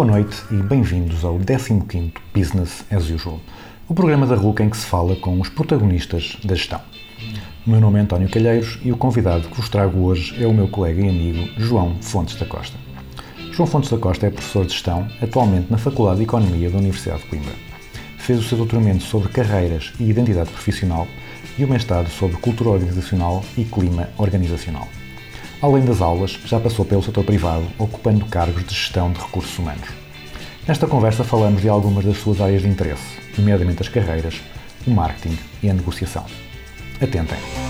Boa noite e bem-vindos ao 15º Business as Usual, o programa da RUC em que se fala com os protagonistas da gestão. O meu nome é António Calheiros e o convidado que vos trago hoje é o meu colega e amigo João Fontes da Costa. João Fontes da Costa é professor de gestão, atualmente na Faculdade de Economia da Universidade de Coimbra. Fez o seu doutoramento sobre carreiras e identidade profissional e o mestrado sobre cultura organizacional e clima organizacional. Além das aulas, já passou pelo setor privado, ocupando cargos de gestão de recursos humanos. Nesta conversa falamos de algumas das suas áreas de interesse, nomeadamente as carreiras, o marketing e a negociação. Atentem!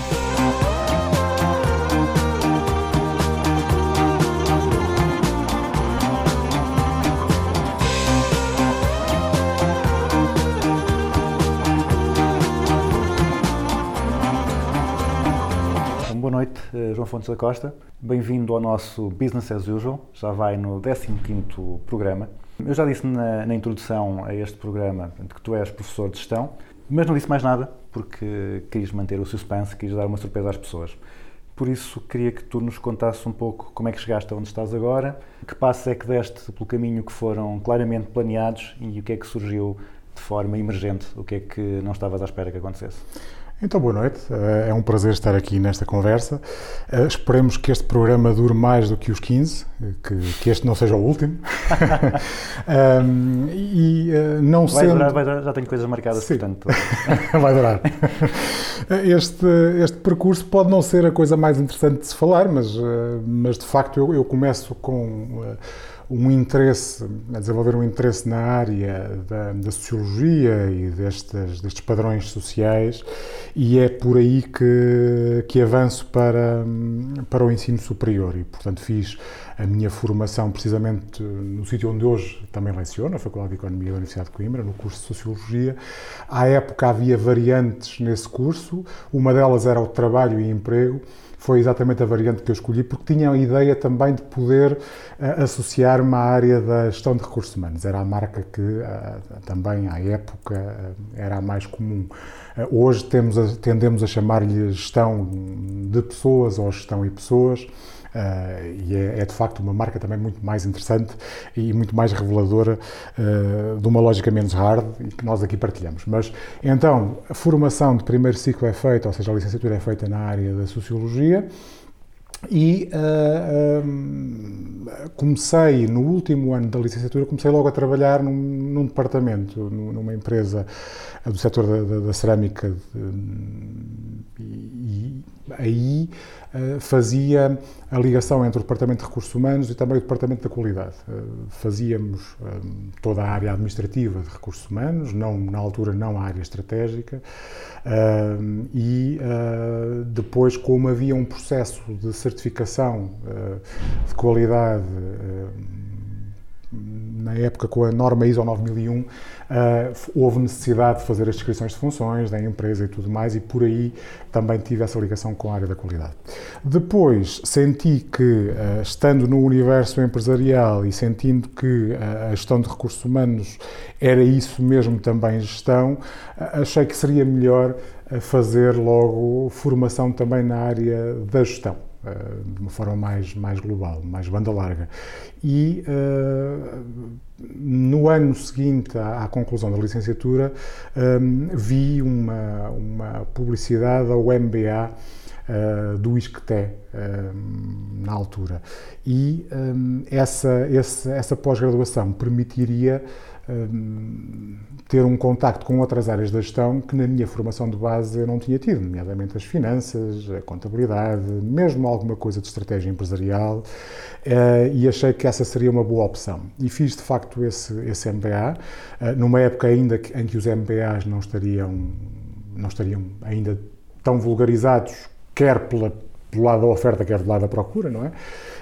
João Fontes da Costa. Bem-vindo ao nosso Business as Usual. Já vai no 15º programa. Eu já disse na, na introdução a este programa que tu és professor de gestão, mas não disse mais nada porque quis manter o suspense, quis dar uma surpresa às pessoas. Por isso, queria que tu nos contasses um pouco como é que chegaste a onde estás agora, que passos é que deste pelo caminho que foram claramente planeados e o que é que surgiu de forma emergente, o que é que não estavas à espera que acontecesse. Então, boa noite. Eh, É um prazer estar aqui nesta conversa. Eh, Esperemos que este programa dure mais do que os 15, eh, que, que este não seja o último. Ahm, e não Vai sendo... durar, vai durar, já tenho coisas marcadas, Sim. portanto. Vai durar. Este, este percurso pode não ser a coisa mais interessante de se falar, mas, mas de facto eu, eu começo com um interesse, a desenvolver um interesse na área da, da sociologia e destes, destes padrões sociais, e é por aí que, que avanço para, para o ensino superior. E, portanto, fiz a minha formação precisamente no sítio onde hoje também leciono, na Faculdade de Economia da Universidade de Coimbra, no curso de Sociologia. À época havia variantes nesse curso, uma delas era o trabalho e emprego, foi exatamente a variante que eu escolhi, porque tinha a ideia também de poder eh, associar-me à área da gestão de recursos humanos. Era a marca que eh, também, à época, eh, era a mais comum. Hoje temos a- tendemos a chamar-lhe gestão de pessoas ou gestão e pessoas. Eh, e é, é, de facto uma marca também muito mais interessante e muito mais reveladora eh, de uma lógica menos hard e que nós aqui partilhamos. Mas então, a formação de primeiro ciclo é feita, ou seja, a licenciatura é feita na área da sociologia. E ah, hum, comecei, no último ano da licenciatura, comecei logo a trabalhar num, num departamento, nu- numa empresa do setor da, da- da cerâmica. de- e, e aí fazia a ligação entre o Departamento de Recursos Humanos e também o Departamento da Qualidade. Ah, fazíamos ah, toda a área administrativa de recursos humanos, não, na altura não a área estratégica, e depois, como havia um processo de certificação de qualidade na época com a norma ISO 9001, ah, houve necessidade de fazer as descrições de funções da empresa e tudo mais, e por aí também tive essa ligação com a área da qualidade. Depois senti que, ah, estando no universo empresarial e sentindo que ah, a gestão de recursos humanos era isso mesmo também gestão, achei que seria melhor fazer logo formação também na área da gestão de uma forma mais, mais global, mais banda larga. E eh, no ano seguinte à, à conclusão da licenciatura, eh, vi uma, uma publicidade ao MBA eh, do ISCTE eh, na altura. E eh, essa, essa pós-graduação permitiria ter um contacto com outras áreas da gestão que na minha formação de base eu não tinha tido, nomeadamente as finanças, a contabilidade, mesmo alguma coisa de estratégia empresarial, eh, e achei que essa seria uma boa opção. E fiz de facto esse, esse MBA, eh, numa época ainda em que os MBAs não estariam, não estariam ainda tão vulgarizados, quer pela, pelo lado da oferta, quer do lado da procura, não é?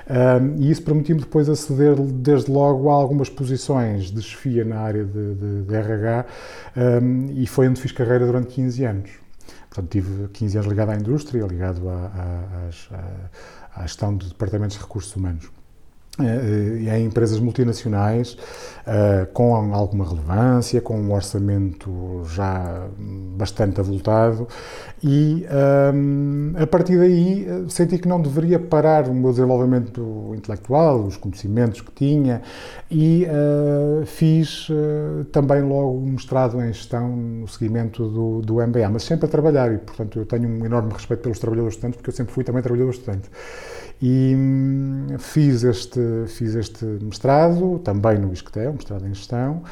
Um, e isso permitiu-me depois aceder desde logo a algumas posições de chefia na área de, de- de RH um, e foi onde fiz carreira durante 15 anos. Portanto, tive 15 anos ligado à indústria, ligado à, à- à gestão de departamentos de recursos humanos. Eh, e em empresas multinacionais eh, com alguma relevância, com um orçamento já bastante avultado e ehm, a partir daí eh, senti que não deveria parar o meu desenvolvimento intelectual, os conhecimentos que tinha e eh, fiz também logo um mestrado em gestão no seguimento do, do MBA, mas sempre a trabalhar e portanto eu tenho um enorme respeito pelos trabalhadores estudantes porque eu sempre fui também trabalhador estudante. E hum, fiz este, fiz este mestrado, também no ISCTE, um mestrado em gestão,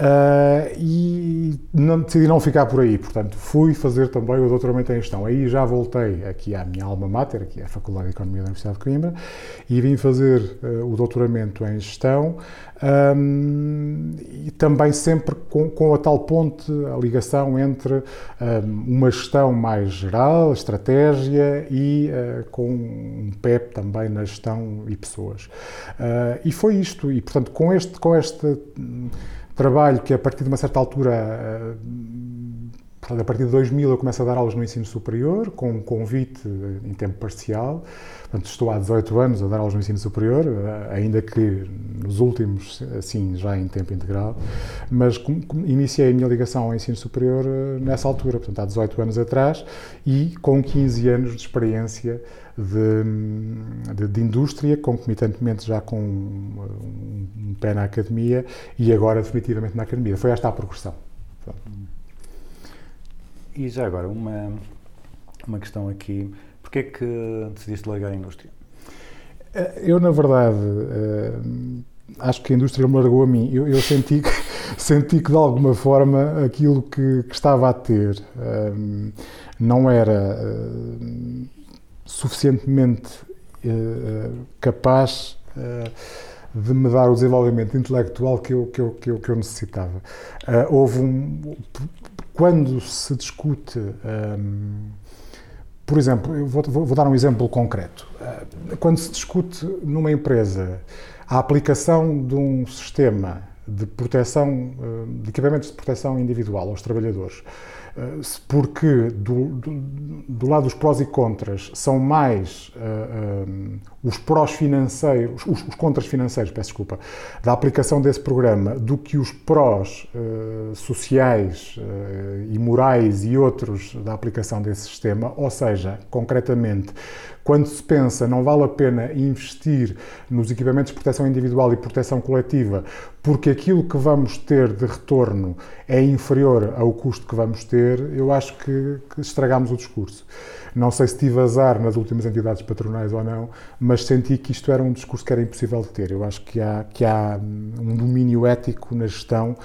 ah, e não, decidi não ficar por aí, portanto fui fazer também o doutoramento em gestão. Aí já voltei aqui à minha alma mater, aqui à Faculdade de Economia da Universidade de Coimbra, e vim fazer ah, o doutoramento em gestão, hum, e também sempre com, com a tal ponte, a ligação entre hum, uma gestão mais geral, estratégia e ah, com um pé também na gestão e pessoas. Ah, e foi isto, e portanto com este, com este hum, trabalho que a partir de uma certa altura ah, Portanto, a partir de 2000 eu começo a dar aulas no ensino superior, com um convite em tempo parcial. Portanto, estou há 18 anos a dar aulas no ensino superior, eh, ainda que nos últimos, assim, já em tempo integral. Mas iniciei a minha ligação ao ensino superior eh, nessa altura, portanto, há 18 anos atrás, e com 15 anos de experiência de, de, de indústria, concomitantemente já com um, um pé na academia e agora definitivamente na academia. Foi esta a progressão. E já agora, uma, uma questão aqui. Porquê é que decidiste largar a indústria? Eh, Eu, na verdade, eh, acho que a indústria me largou a mim. Eu, eu senti, que, senti que, de alguma forma, aquilo que, que estava a ter eh, não era eh, suficientemente capaz de me dar o desenvolvimento intelectual que eu, que eu, que eu, que eu necessitava. Houve um. Quando se discute. ehm, por exemplo, eu vou, vou- dar um exemplo concreto. Eh, Quando se discute numa empresa a aplicação de um sistema de proteção, eh, de equipamentos de proteção individual aos trabalhadores, porque do, do, do lado dos prós e contras são mais eh, eh, os prós financeiros, os, os contras financeiros, peço desculpa, da aplicação desse programa do que os prós eh, sociais eh, e morais e outros da aplicação desse sistema, ou seja, concretamente, quando se pensa não vale a pena investir nos equipamentos de proteção individual e proteção coletiva, porque aquilo que vamos ter de retorno é inferior ao custo que vamos ter, eu acho que, que estragamos o discurso. Não sei se tive azar nas últimas entidades patronais ou não, mas senti que isto era um discurso que era impossível de ter. Eu acho que há, que há um domínio ético na gestão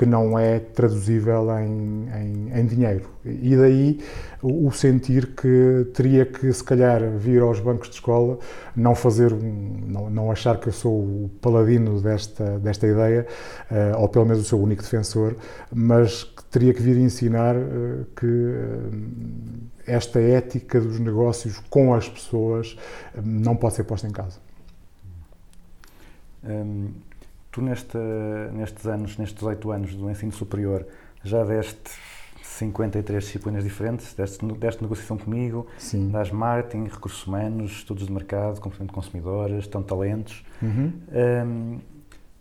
que não é traduzível em, em, em dinheiro. E daí o, sentir que teria que, se calhar, vir aos bancos de escola, não fazer, um, não, não achar que eu sou o paladino desta, desta ideia, eh, ou pelo menos o seu único defensor, mas que teria que vir ensinar eh, que eh, esta ética dos negócios com as pessoas não pode ser posta em causa. Hum, tu, neste, nestes anos, nestes 18 anos do ensino superior, já deste 53 disciplinas diferentes, deste, deste negociação comigo, Sim. das marketing, recursos humanos, estudos de mercado, comportamento de consumidores, gestão de talentos. Uhum. Hum,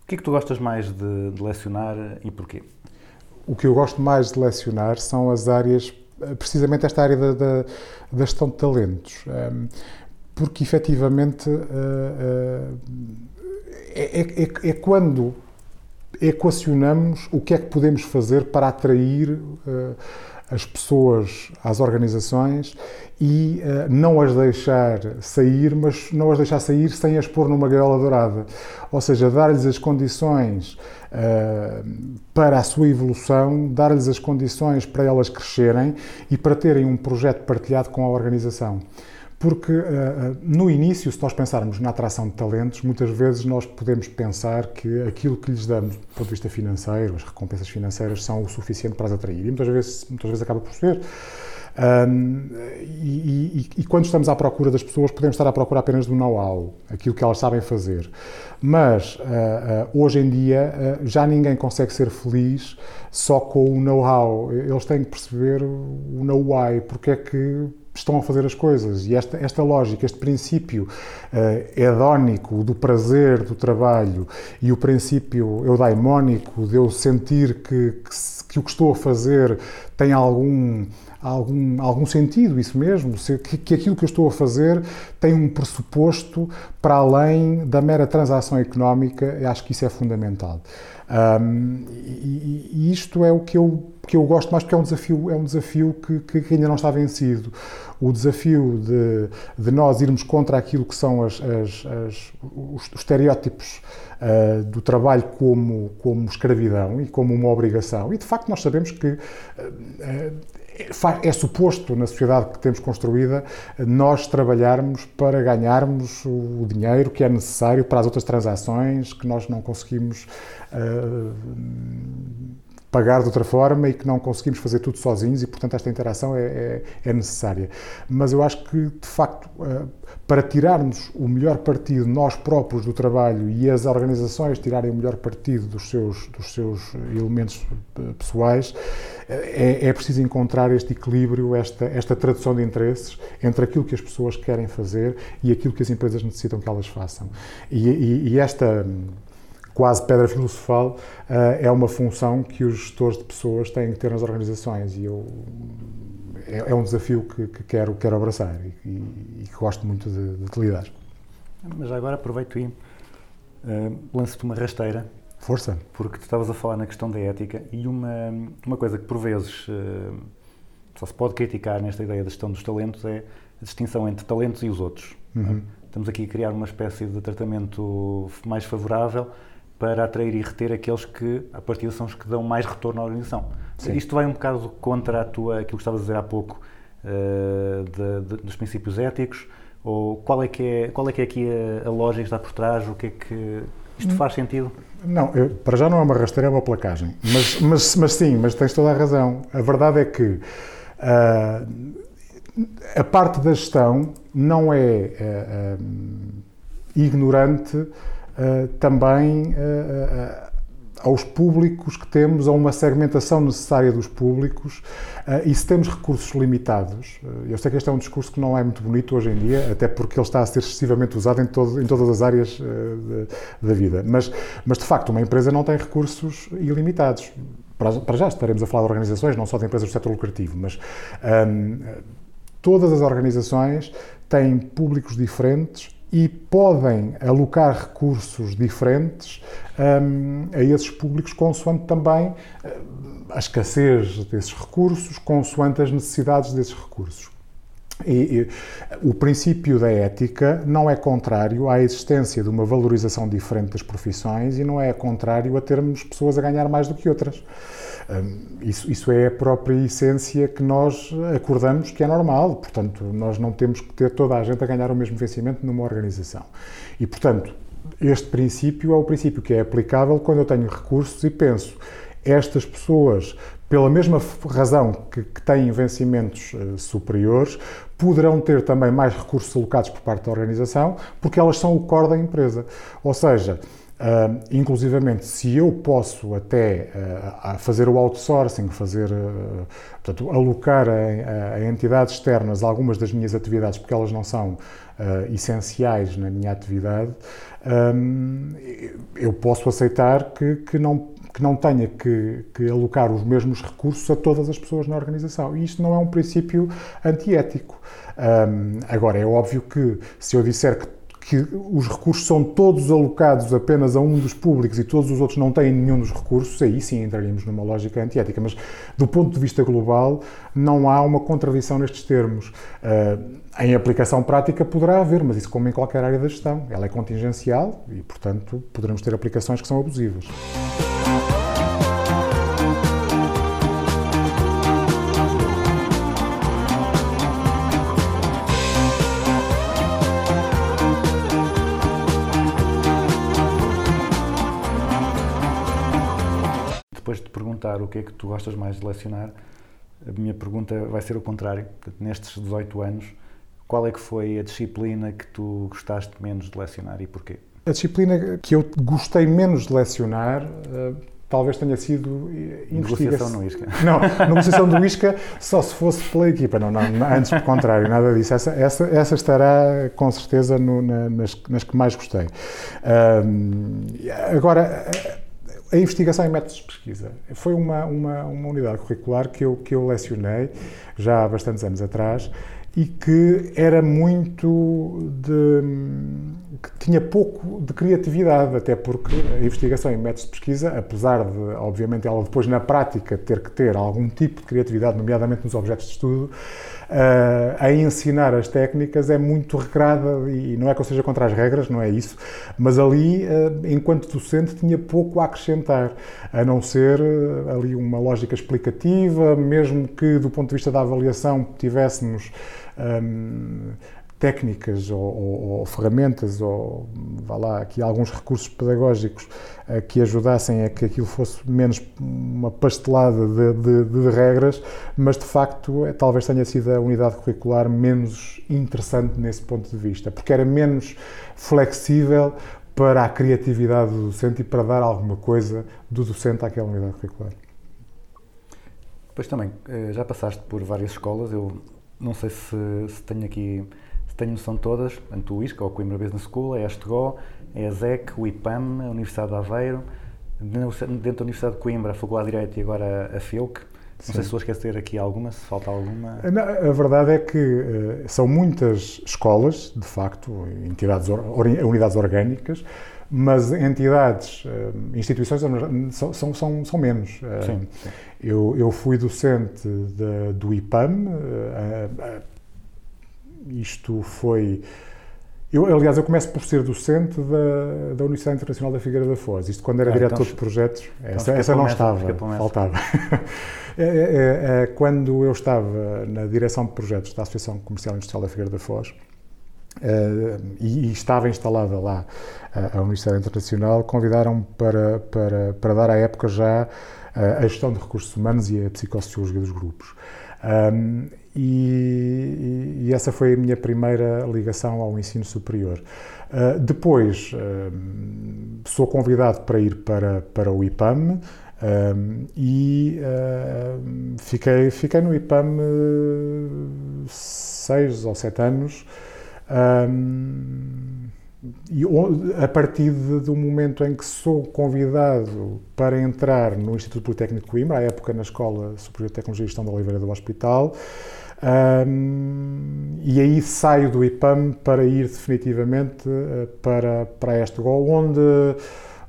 o que é que tu gostas mais de, de lecionar e porquê? O que eu gosto mais de lecionar são as áreas, precisamente esta área da, da, da gestão de talentos. Ehm, Porque efetivamente eh, eh, é, é- é quando equacionamos o que é que podemos fazer para atrair eh, as pessoas às organizações e eh, não as deixar sair, mas não as deixar sair sem as pôr numa gaiola dourada. Ou seja, dar-lhes as condições eh, para a sua evolução, dar-lhes as condições para elas crescerem e para terem um projeto partilhado com a organização. Porque uh, no início, se nós pensarmos na atração de talentos, muitas vezes nós podemos pensar que aquilo que lhes damos do ponto de vista financeiro, as recompensas financeiras, são o suficiente para as atrair. E muitas vezes, muitas vezes acaba por ser. Ahm, e, e- e quando estamos à procura das pessoas, podemos estar à procura apenas do know-how, aquilo que elas sabem fazer. Mas ah, ah, hoje em dia ah, já ninguém consegue ser feliz só com o know-how. Eles têm que perceber o know-why, porque é que estão a fazer as coisas. E esta, esta lógica, este princípio eh, hedónico do prazer do trabalho e o princípio eudaimónico de eu sentir que, que, que o que estou a fazer tem algum. Algum, algum sentido, isso mesmo, que, que aquilo que eu estou a fazer tem um pressuposto para além da mera transação económica, eu acho que isso é fundamental. Ahm, e, e isto é o que eu, que eu gosto mais porque é um desafio, é um desafio que- que ainda não está vencido. O desafio de, de nós irmos contra aquilo que são as, as- as- os, os estereótipos ah, do trabalho como, como escravidão e como uma obrigação. E de facto nós sabemos que ah, é é suposto na sociedade que temos construída nós trabalharmos para ganharmos o dinheiro que é necessário para as outras transações que nós não conseguimos ah, pagar de outra forma e que não conseguimos fazer tudo sozinhos e, portanto, esta interação é, é- é necessária. Mas eu acho que, de facto, eh, para tirarmos o melhor partido nós próprios do trabalho e as organizações tirarem o melhor partido dos seus, dos seus elementos eh, pessoais, eh, é, é preciso encontrar este equilíbrio, esta, esta tradução de interesses entre aquilo que as pessoas querem fazer e aquilo que as empresas necessitam que elas façam. E, e- e esta quase pedra filosofal, eh, é uma função que os gestores de pessoas têm que ter nas organizações e eu, é, é um desafio que, que quero, quero abraçar e, e- e que gosto muito de, de utilizar. Mas agora aproveito e uh, lanço-te uma rasteira, Força! porque tu estavas a falar na questão da ética e uma, uma coisa que por vezes eh, só se pode criticar nesta ideia da gestão dos talentos é a distinção entre talentos e os outros. Uhum. Estamos aqui a criar uma espécie de tratamento mais favorável para atrair e reter aqueles que, a partir são os que dão mais retorno à organização. Sim. Isto vai um bocado contra a tua, aquilo que estavas a dizer há pouco, eh, de- de- dos princípios éticos? Ou qual é que é, qual é, que é aqui a, a lógica que está por trás? O que é que... Isto faz sentido? Não, eu- para já não é uma rasteira, é uma placagem. Mas, mas, mas sim, mas tens toda a razão. A verdade é que ah, a parte da gestão não é ah, ignorante ah, também ah, aos públicos que temos, a uma segmentação necessária dos públicos e se temos recursos limitados. eu sei que este é um discurso que não é muito bonito hoje em dia, até porque ele está a ser excessivamente usado em, todo- em todas as áreas da vida, mas, mas de facto uma empresa não tem recursos ilimitados. Para, para já estaremos a falar de organizações, não só de empresas do setor lucrativo, mas ahm, todas as organizações têm públicos diferentes e podem alocar recursos diferentes hum, a esses públicos, consoante também hum, a escassez desses recursos, consoante as necessidades desses recursos. E, e, o princípio da ética não é contrário à existência de uma valorização diferente das profissões e não é contrário a termos pessoas a ganhar mais do que outras. Hum, Isso, isso é a própria essência que nós acordamos que é normal. Portanto, nós não temos que ter toda a gente a ganhar o mesmo vencimento numa organização. E, portanto, este princípio é o princípio que é aplicável quando eu tenho recursos e penso estas pessoas, pela mesma razão que, que têm vencimentos eh, superiores, poderão ter também mais recursos alocados por parte da organização, porque elas são o core da empresa. Ou seja, ah, inclusivamente, se eu posso até a fazer o outsourcing, fazer, ah, portanto, alocar a, a- entidades externas algumas das minhas atividades, porque elas não são essenciais na minha atividade, hum, eu posso aceitar que, que não que não tenha que, que alocar os mesmos recursos a todas as pessoas na organização. E isto não é um princípio antiético. Hum, agora, é óbvio que se eu disser que, que os recursos são todos alocados apenas a um dos públicos e todos os outros não têm nenhum dos recursos, aí sim entraríamos numa lógica antiética. Mas, do ponto de vista global, não há uma contradição nestes termos. Uh, em aplicação prática poderá haver, mas isso como em qualquer área da gestão. Ela é contingencial e, portanto, poderemos ter aplicações que são abusivas. Perguntar o que é que tu gostas mais de lecionar, A minha pergunta vai ser o contrário. Nestes 18 anos, qual é que foi a disciplina que tu gostaste menos de lecionar e porquê? A disciplina que eu gostei menos de lecionar eh, talvez tenha sido eh, Negociação no ISCA. Não, negociação do ISCA só se fosse pela equipa, não, não, antes do contrário, nada disso. Essa, essa, essa estará com certeza no- na- nas, nas que mais gostei. Ahm, agora, a investigação em métodos de pesquisa foi uma, uma, uma unidade curricular que eu, que eu lecionei já há bastantes anos atrás e que era muito de. que tinha pouco de criatividade, até porque a investigação em métodos de pesquisa, apesar de, obviamente, ela depois na prática ter que ter algum tipo de criatividade, nomeadamente nos objetos de estudo, a ensinar as técnicas é muito regrada e não é que eu seja contra as regras, não é isso, mas ali, ah, enquanto docente, tinha pouco a acrescentar, a não ser ah, ali uma lógica explicativa, mesmo que do ponto de vista da avaliação tivéssemos hum, técnicas ou, ou- ou ferramentas ou vá lá aqui alguns recursos pedagógicos eh, que ajudassem a que aquilo fosse menos uma pastelada de, de- de regras, mas de facto eh, talvez tenha sido a unidade curricular menos interessante nesse ponto de vista, porque era menos flexível para a criatividade do docente e para dar alguma coisa do docente àquela unidade curricular. Depois também, eh, já passaste por várias escolas, eu não sei se, se tenho aqui, tenho noção de todas, portanto o ISCA, ou Coimbra Business School, é a Estegó, é a ZEC, o IPAM, a Universidade de Aveiro, dentro da Universidade de Coimbra, a Faculdade de Direito e agora a FIUC. Não sei se estou a esquecer aqui alguma, se falta alguma. Não, A verdade é que eh, são muitas escolas, de facto, entidades, or- ori- unidades orgânicas, mas entidades, eh, instituições são, são, são, são menos. Eh, Sim, sim. Eu, eu fui docente da- do IPAM, eh, eh, isto foi. Eu, aliás, eu começo por ser docente da, da Universidade Internacional da Figueira da Foz. Isto quando era Ah, diretor então de projetos. essa escapou essa não estava, faltava. É, é, é, é, quando eu estava na direção de projetos da Associação Comercial e Industrial da Figueira da Foz, eh, e, e estava instalada lá eh, a Universidade Internacional, convidaram-me para, para, para dar à época já eh, a gestão de recursos humanos e a psicossociologia dos grupos. Ahm, e, e essa foi a minha primeira ligação ao ensino superior. Ah, depois sou convidado para ir para, para o IPAM e ahm, fiquei, fiquei no IPAM eh, seis ou sete anos. E a partir de- do momento em que sou convidado para entrar no Instituto Politécnico de Coimbra, à época na Escola Superior de Tecnologia e Gestão da Oliveira do Hospital, ahm, e aí saio do IPAM para ir definitivamente eh, para, para a Estegol, onde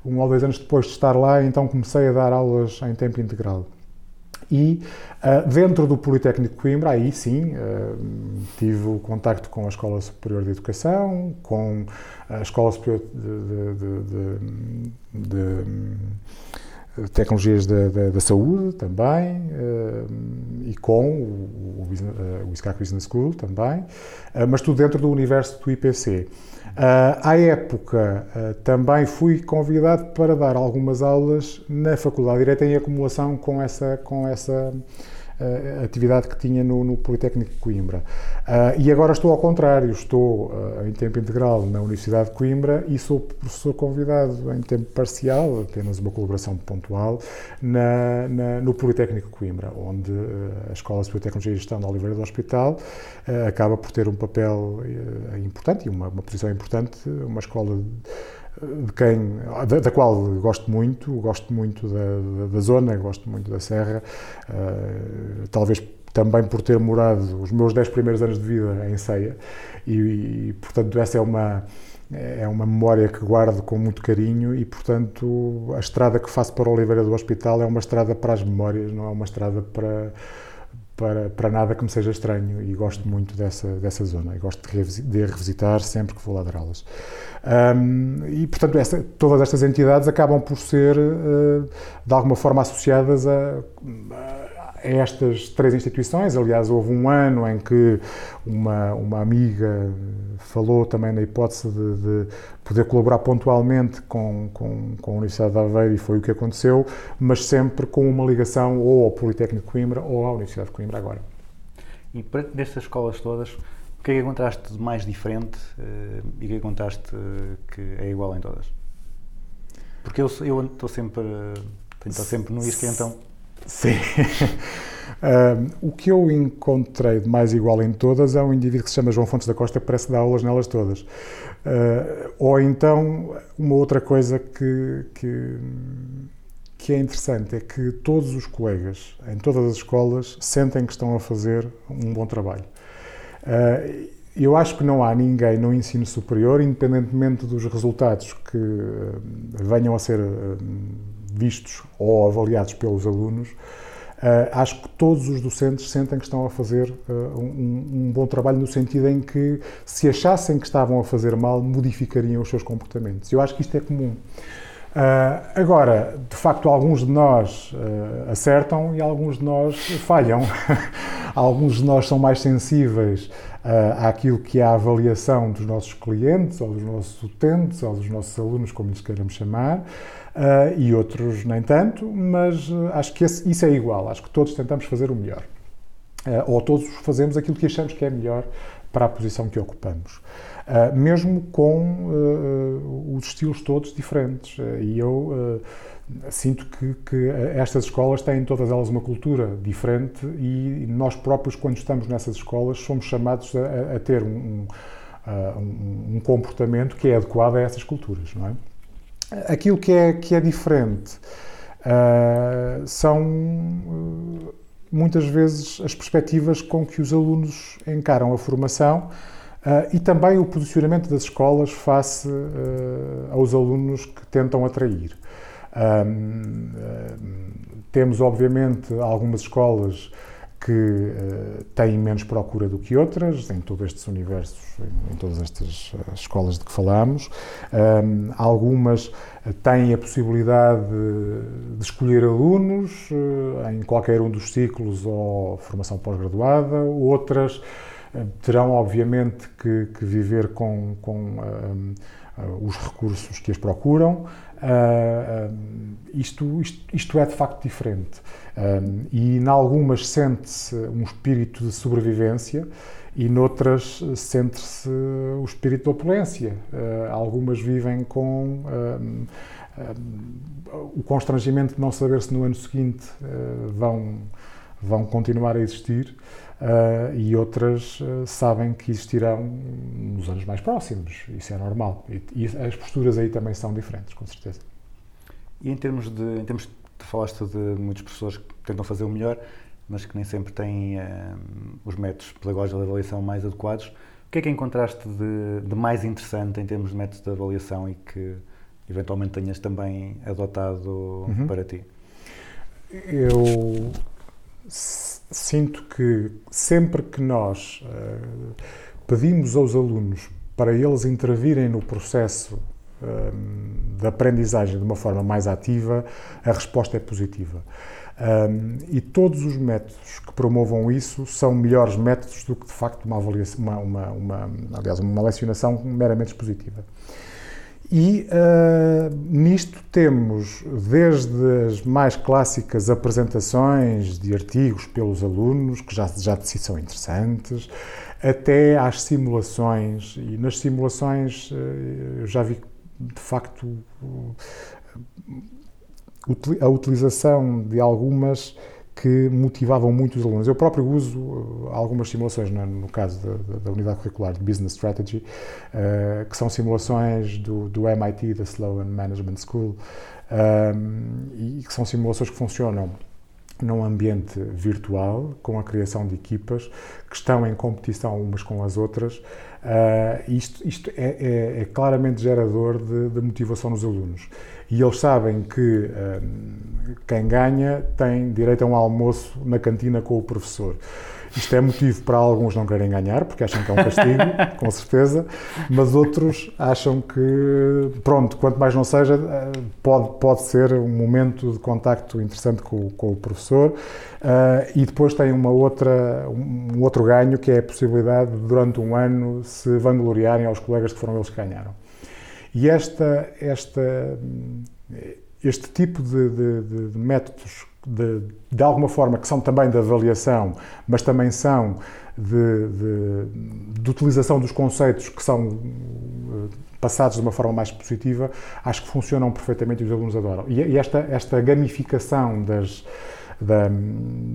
um ou dois anos depois de estar lá, então comecei a dar aulas em tempo integral. E ah, dentro do Politécnico de Coimbra, aí sim, ah, tive o contacto com a Escola Superior de Educação, com a Escola Superior de, de- de- de- Tecnologias da, Saúde também, ah, e com o, o, o ISCAC Business School também, mas tudo dentro do universo do IPC. Ah, à época, ah, também fui convidado para dar algumas aulas na Faculdade de Direito em acumulação com essa, com essa ah, atividade que tinha no, no Politécnico de Coimbra. Ah, e agora estou ao contrário, estou ah, em tempo integral na Universidade de Coimbra e sou professor convidado em tempo parcial, apenas uma colaboração pontual, na, na- no Politécnico de Coimbra, onde ah, a Escola de Tecnologia e Gestão da Oliveira do Hospital acaba por ter um papel eh, importante e uma, uma posição importante, uma escola de quem, da, da qual gosto muito, gosto muito da, da- da zona, gosto muito da Serra, eh, talvez também por ter morado os meus 10 primeiros anos de vida em Ceia e, e, portanto essa é uma é uma memória que guardo com muito carinho e portanto a estrada que faço para Oliveira do Hospital é uma estrada para as memórias, não é uma estrada para para, para nada que me seja estranho e gosto muito dessa, dessa zona e gosto de, revisi- de revisitar sempre que vou aulas. Ahm, e, portanto, essa- todas estas entidades acabam por ser, eh, de alguma forma, associadas a a estas três instituições. Aliás, houve um ano em que uma, uma amiga falou também na hipótese de, de poder colaborar pontualmente com, com, com a Universidade de Aveiro e foi o que aconteceu, mas sempre com uma ligação ou ao Politécnico de Coimbra ou à Universidade de Coimbra agora. E para- destas escolas todas, o que é que encontraste de mais diferente eh, e o que é encontraste eh, que é igual em todas? Porque eu eu estou sempre, eh, estar sempre no isque, então Sim. O que eu encontrei de mais igual em todas é um indivíduo que se chama João Fontes da Costa que parece dá aulas nelas todas. Ah, ou então, uma outra coisa que, que, que é interessante é que todos os colegas, em todas as escolas, sentem que estão a fazer um bom trabalho. Ah, eu acho que não há ninguém no ensino superior, independentemente dos resultados que ah, venham a ser vistos ou avaliados pelos alunos, ah, acho que todos os docentes sentem que estão a fazer ah, um, um bom trabalho no sentido em que, se achassem que estavam a fazer mal, modificariam os seus comportamentos. Eu acho que isto é comum. Ah, agora, de facto, alguns de nós ah, acertam e alguns de nós falham. alguns de nós são mais sensíveis ah, àquilo que é a avaliação dos nossos clientes, ou dos nossos utentes, ou dos nossos alunos, como lhes queiramos chamar, ah, e outros nem tanto, mas ah, acho que esse- isso é igual. Acho que todos tentamos fazer o melhor. Eh, ou todos fazemos aquilo que achamos que é melhor para a posição que ocupamos. Eh, mesmo com os estilos todos diferentes. E eu sinto que, que estas escolas têm todas elas uma cultura diferente e nós próprios, quando estamos nessas escolas, somos chamados a, a ter um, um- um comportamento que é adequado a essas culturas, não é? Aquilo que é, que é diferente ah, são ah, muitas vezes as perspectivas com que os alunos encaram a formação ah, e também o posicionamento das escolas face aos alunos que tentam atrair. Ahm, temos, obviamente, algumas escolas que eh, têm menos procura do que outras, em todos estes universos, em, em todas estas eh, escolas de que falamos. Ahm, algumas eh, têm a possibilidade de, de escolher alunos eh, em qualquer um dos ciclos ou formação pós-graduada, outras terão, obviamente, que, que viver com, com ah, os recursos que as procuram. Ah, ah, isto, isto, isto é de facto diferente. E em algumas sente-se um espírito de sobrevivência e noutras sente-se o espírito de opulência. Uh, algumas vivem com o constrangimento de não saber se no ano seguinte vão, vão continuar a existir uh, e outras uh, sabem que existirão nos anos mais próximos. Isso é normal. E, e as posturas aí também são diferentes, com certeza. E em termos de, em termos de falaste de muitos professores que tentam fazer o melhor, mas que nem sempre têm eh, os métodos pedagógicos de avaliação mais adequados. O que é que encontraste de, de mais interessante em termos de métodos de avaliação e que eventualmente tenhas também adotado Uhum. para ti? Eu sinto que sempre que nós eh, pedimos aos alunos para eles intervirem no processo eh, de aprendizagem de uma forma mais ativa, a resposta é positiva. Um, e todos os métodos que promovam isso são melhores métodos do que de facto uma avaliação, uma, uma, uma, aliás, uma lecionação meramente expositiva. E uh, nisto temos desde as mais clássicas apresentações de artigos pelos alunos, que já, já de si são interessantes, até às simulações. E nas simulações uh, eu já vi de facto uh, a utilização de algumas que motivavam muito os alunos. Eu próprio uso uh, algumas simulações, no, caso da, da, unidade curricular de Business Strategy, uh, que são simulações do, do, MIT, da Sloan Management School, um, e que são simulações que funcionam num ambiente virtual, com a criação de equipas que estão em competição umas com as outras, Ah, isto isto é, é- é claramente gerador de, de motivação nos alunos. E eles sabem que ah, quem ganha tem direito a um almoço na cantina com o professor. Isto é motivo para alguns não querem ganhar, porque acham que é um castigo, com certeza, mas outros acham que, pronto, quanto mais não seja, eh, pode, pode ser um momento de contacto interessante com, o- com o professor. Eh, e depois tem uma outra, um outro ganho, que é a possibilidade de, durante um ano, se vangloriarem aos colegas que foram eles que ganharam. E esta, esta, este tipo de, de- de- métodos, de, de alguma forma, que são também de avaliação, mas também são de, utilização dos conceitos que são eh, passados de uma forma mais positiva, acho que funcionam perfeitamente e os alunos adoram. E, esta, esta gamificação das, da-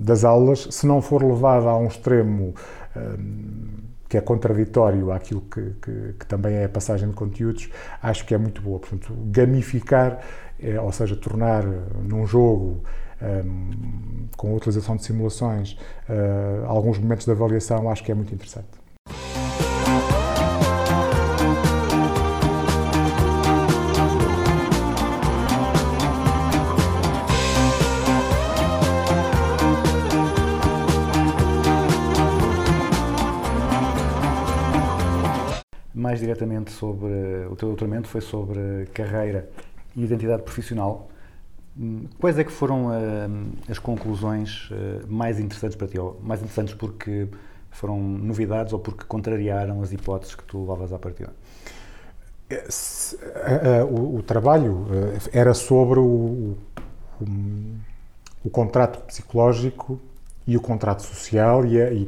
das aulas, se não for levada a um extremo hum, que é contraditório àquilo que, que- que também é a passagem de conteúdos, acho que é muito boa. Portanto, gamificar, eh, ou seja, tornar eh, num jogo hum, com a utilização de simulações eh, alguns momentos de avaliação, acho que é muito interessante. Mais diretamente sobre o teu doutoramento foi sobre carreira e identidade profissional. Hum, Quais é que foram ah, as conclusões ah, mais interessantes para ti? Ou mais interessantes porque foram novidades ou porque contrariaram as hipóteses que tu levavas à partida? O, o trabalho eh, era sobre o, o- o contrato psicológico e o contrato social e, a- e-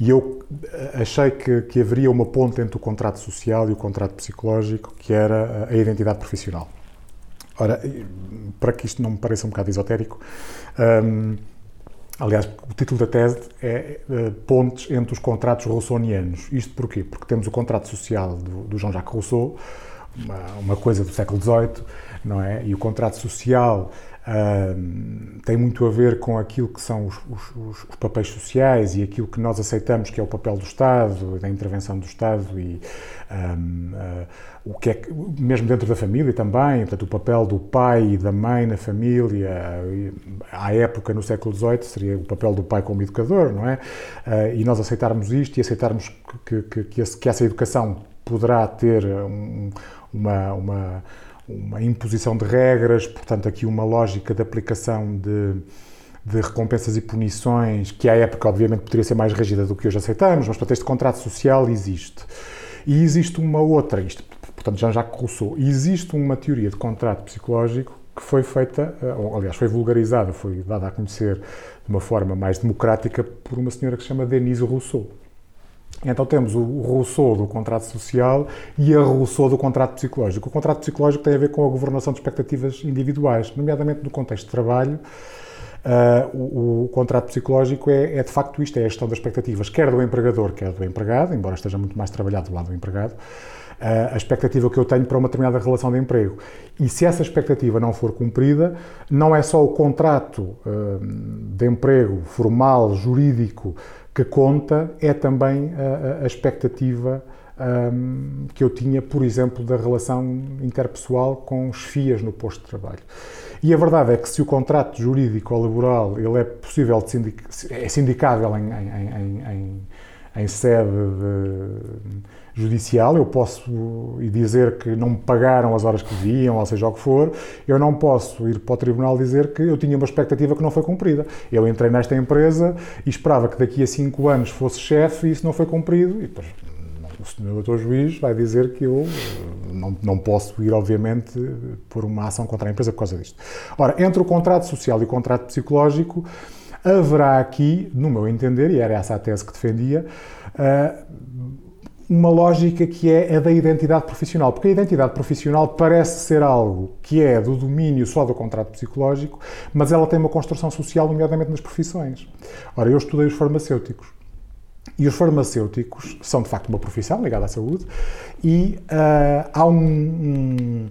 e eu eh, achei que, que haveria uma ponte entre o contrato social e o contrato psicológico que era a, identidade profissional. Ora, para que isto não me pareça um bocado esotérico, hum, aliás, o título da tese é eh, Pontes entre os contratos rousseauianos. Isto porquê? Porque temos o contrato social do, do Jean-Jacques Rousseau, uma, uma coisa do século XVIII, não é? E o contrato social tem muito a ver com aquilo que são os, os- os- papéis sociais e aquilo que nós aceitamos que é o papel do Estado, da intervenção do Estado e hum, ah, o que é que, mesmo dentro da família também, portanto, o papel do pai e da mãe na família, e, à época, no século XVIII, seria o papel do pai como educador, não é? Ah, e nós aceitarmos isto e aceitarmos que, que, que, esse- que essa educação poderá ter um- uma, uma, uma imposição de regras, portanto, aqui uma lógica de aplicação de, de recompensas e punições, que à época, obviamente, poderia ser mais rígida do que hoje aceitamos, mas, portanto, este contrato social existe. E existe uma outra, isto, portanto, Jean-Jacques Rousseau, existe uma teoria de contrato psicológico que foi feita, eh, ou, aliás, foi vulgarizada, foi dada a conhecer de uma forma mais democrática por uma senhora que se chama Denise Rousseau. Então temos o Rousseau do contrato social e a Rousseau do contrato psicológico. O contrato psicológico tem a ver com a governação de expectativas individuais, nomeadamente no contexto de trabalho. ah, o, o contrato psicológico é, é, de facto isto, é a gestão das expectativas, quer do empregador, quer do empregado, embora esteja muito mais trabalhado do lado do empregado, ah, a expectativa que eu tenho para uma determinada relação de emprego. E se essa expectativa não for cumprida, não é só o contrato ah, de emprego formal, jurídico, que conta, é também a, a- expectativa ahm, que eu tinha, por exemplo, da relação interpessoal com chefias no posto de trabalho. E a verdade é que se o contrato jurídico ou laboral ele é possível sindic... é sindicável em- em- em- em sede de- judicial, eu posso ir dizer que não me pagaram as horas que deviam, ou seja o que for, eu não posso ir para o tribunal dizer que eu tinha uma expectativa que não foi cumprida. Eu entrei nesta empresa e esperava que daqui a cinco anos fosse chefe e isso não foi cumprido, e depois o senhor doutor juiz vai dizer que eu eh, não, não posso ir, obviamente, por uma ação contra a empresa por causa disto. Ora, entre o contrato social e o contrato psicológico, haverá aqui, no meu entender, e era essa a tese que defendia, eh, uma lógica que é a da identidade profissional, porque a identidade profissional parece ser algo que é do domínio só do contrato psicológico, mas ela tem uma construção social, nomeadamente nas profissões. Ora, eu estudei os farmacêuticos. E os farmacêuticos são, de facto, uma profissão ligada à saúde e ah, há um- um-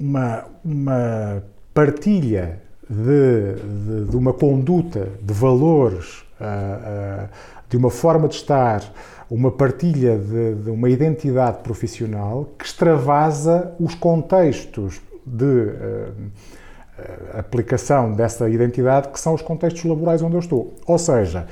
uma, uma partilha de, de- de uma conduta, de valores, ah, ah, de uma forma de estar, uma partilha de, de uma identidade profissional que extravasa os contextos de eh, aplicação dessa identidade, que são os contextos laborais onde eu estou. Ou seja,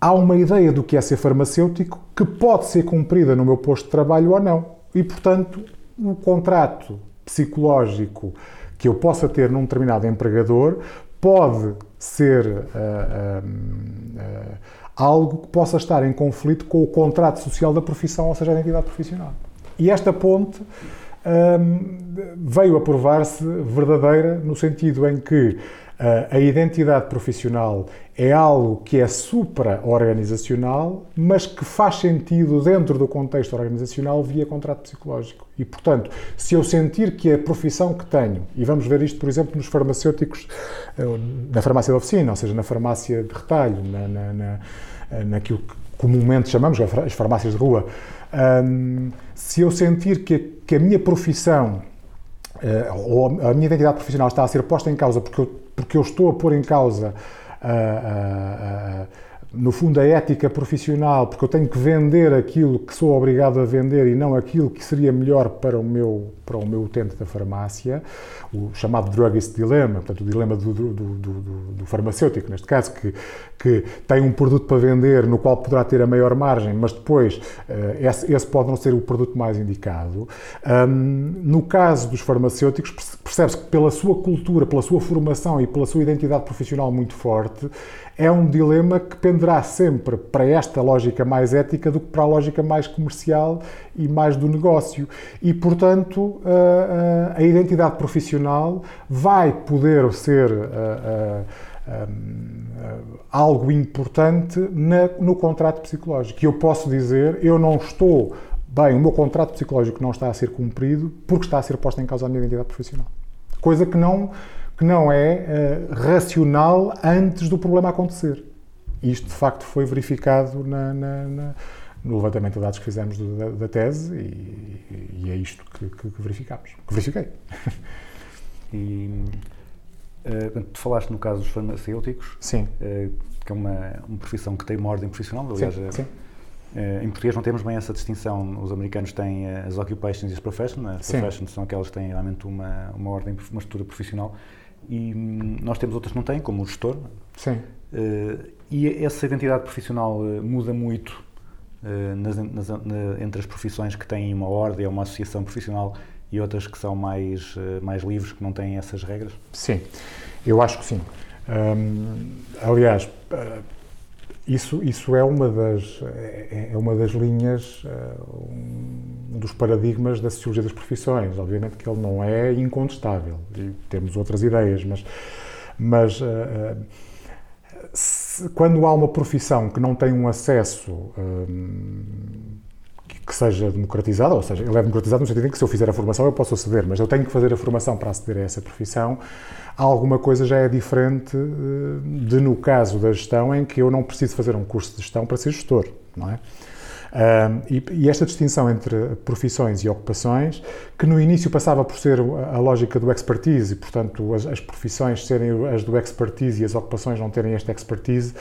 há uma ideia do que é ser farmacêutico que pode ser cumprida no meu posto de trabalho ou não. E, portanto, o contrato psicológico que eu possa ter num determinado empregador pode ser uh, uh, uh, algo que possa estar em conflito com o contrato social da profissão, ou seja, a identidade profissional. E esta ponte hum, veio a provar-se verdadeira no sentido em que uh, a identidade profissional é algo que é supra-organizacional, mas que faz sentido dentro do contexto organizacional via contrato psicológico. E, portanto, se eu sentir que a profissão que tenho, e vamos ver isto, por exemplo, nos farmacêuticos, uh, na farmácia de oficina, ou seja, na farmácia de retalho, na, na, na, naquilo que comumente chamamos as farmácias de rua, um, se eu sentir que, que a minha profissão uh, ou a minha identidade profissional está a ser posta em causa porque eu, porque eu estou a pôr em causa uh, uh, no fundo, a ética profissional, porque eu tenho que vender aquilo que sou obrigado a vender e não aquilo que seria melhor para o meu, para o meu utente da farmácia, o chamado druggist dilemma, portanto, o dilema do, do, do, do, farmacêutico, neste caso, que, que tem um produto para vender no qual poderá ter a maior margem, mas depois esse, esse pode não ser o produto mais indicado. No caso dos farmacêuticos, percebe-se que pela sua cultura, pela sua formação e pela sua identidade profissional muito forte, é um dilema que penderá sempre para esta lógica mais ética do que para a lógica mais comercial e mais do negócio. E, portanto, a, identidade profissional vai poder ser algo importante no contrato psicológico. E eu posso dizer, eu não estou bem, o meu contrato psicológico não está a ser cumprido porque está a ser posta em causa a minha identidade profissional. Coisa que não que não é uh, racional antes do problema acontecer. Isto, de facto, foi verificado na, na, na, no levantamento de dados que fizemos do, da, da, tese e, e, é isto que, que, que verificámos. Que verifiquei. E uh, tu falaste no caso dos farmacêuticos, sim. Uh, que é uma, uma profissão que tem uma ordem profissional, aliás, sim, sim. Uh, em português não temos bem essa distinção. Os americanos têm as occupations e as professions. As sim. professions são aquelas que têm realmente uma, uma ordem, uma estrutura profissional e hum, nós temos outras que não têm, como o gestor. Sim. Uh, e essa identidade profissional uh, muda muito uh, nas, nas, na, entre as profissões que têm uma ordem ou uma associação profissional e outras que são mais, mais livres, que não têm essas regras? Sim, eu acho que sim. Um, aliás, isso, isso é, uma das, é, é uma das linhas, um dos paradigmas da sociologia das profissões. Obviamente que ele não é incontestável, e temos outras ideias, mas, mas se, quando há uma profissão que não tem um acesso que seja democratizado, ou seja, ele é democratizado no sentido em que se eu fizer a formação eu posso aceder, mas eu tenho que fazer a formação para aceder a essa profissão, alguma coisa já é diferente eh, de no caso da gestão em que eu não preciso fazer um curso de gestão para ser gestor, não é? Um, e, e, esta distinção entre profissões e ocupações, que no início passava por ser a lógica do expertise, e portanto as, as profissões serem as do expertise e as ocupações não terem esta expertise,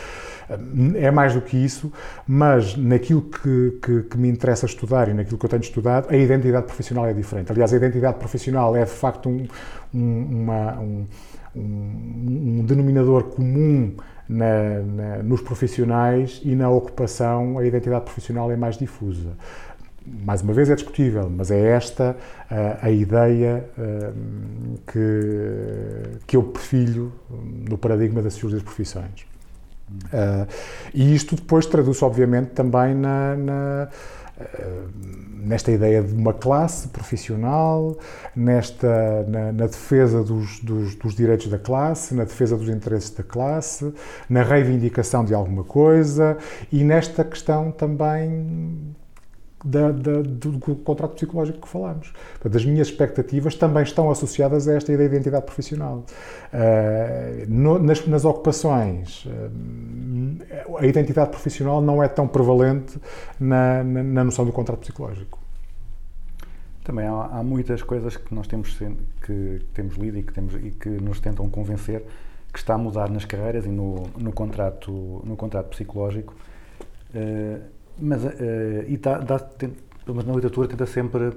é mais do que isso, mas naquilo que, que, que, me interessa estudar e naquilo que eu tenho estudado, a identidade profissional é diferente. Aliás, a identidade profissional é de facto um, um, uma, um, um denominador comum na, na, nos profissionais e na ocupação a identidade profissional é mais difusa. Mais uma vez é discutível, mas é esta uh, a ideia uh, que, que eu prefiro no paradigma da sociologia das profissões. Uh, e isto depois traduz, obviamente, também na, na nesta ideia de uma classe profissional, nesta, na, na defesa dos, dos, dos, direitos da classe, na defesa dos interesses da classe, na reivindicação de alguma coisa e nesta questão também da, da, do, contrato psicológico que falámos. Portanto, as minhas expectativas também estão associadas a esta ideia de identidade profissional. Uh, no, nas, nas, ocupações, uh, a identidade profissional não é tão prevalente na, na, na noção do contrato psicológico. Também há, há, muitas coisas que nós temos, que temos lido e que, temos, e que nos tentam convencer que está a mudar nas carreiras e no, no, contrato, no contrato psicológico. Uh, Mas, eh, e dá, dá, tem- mas na literatura tenta sempre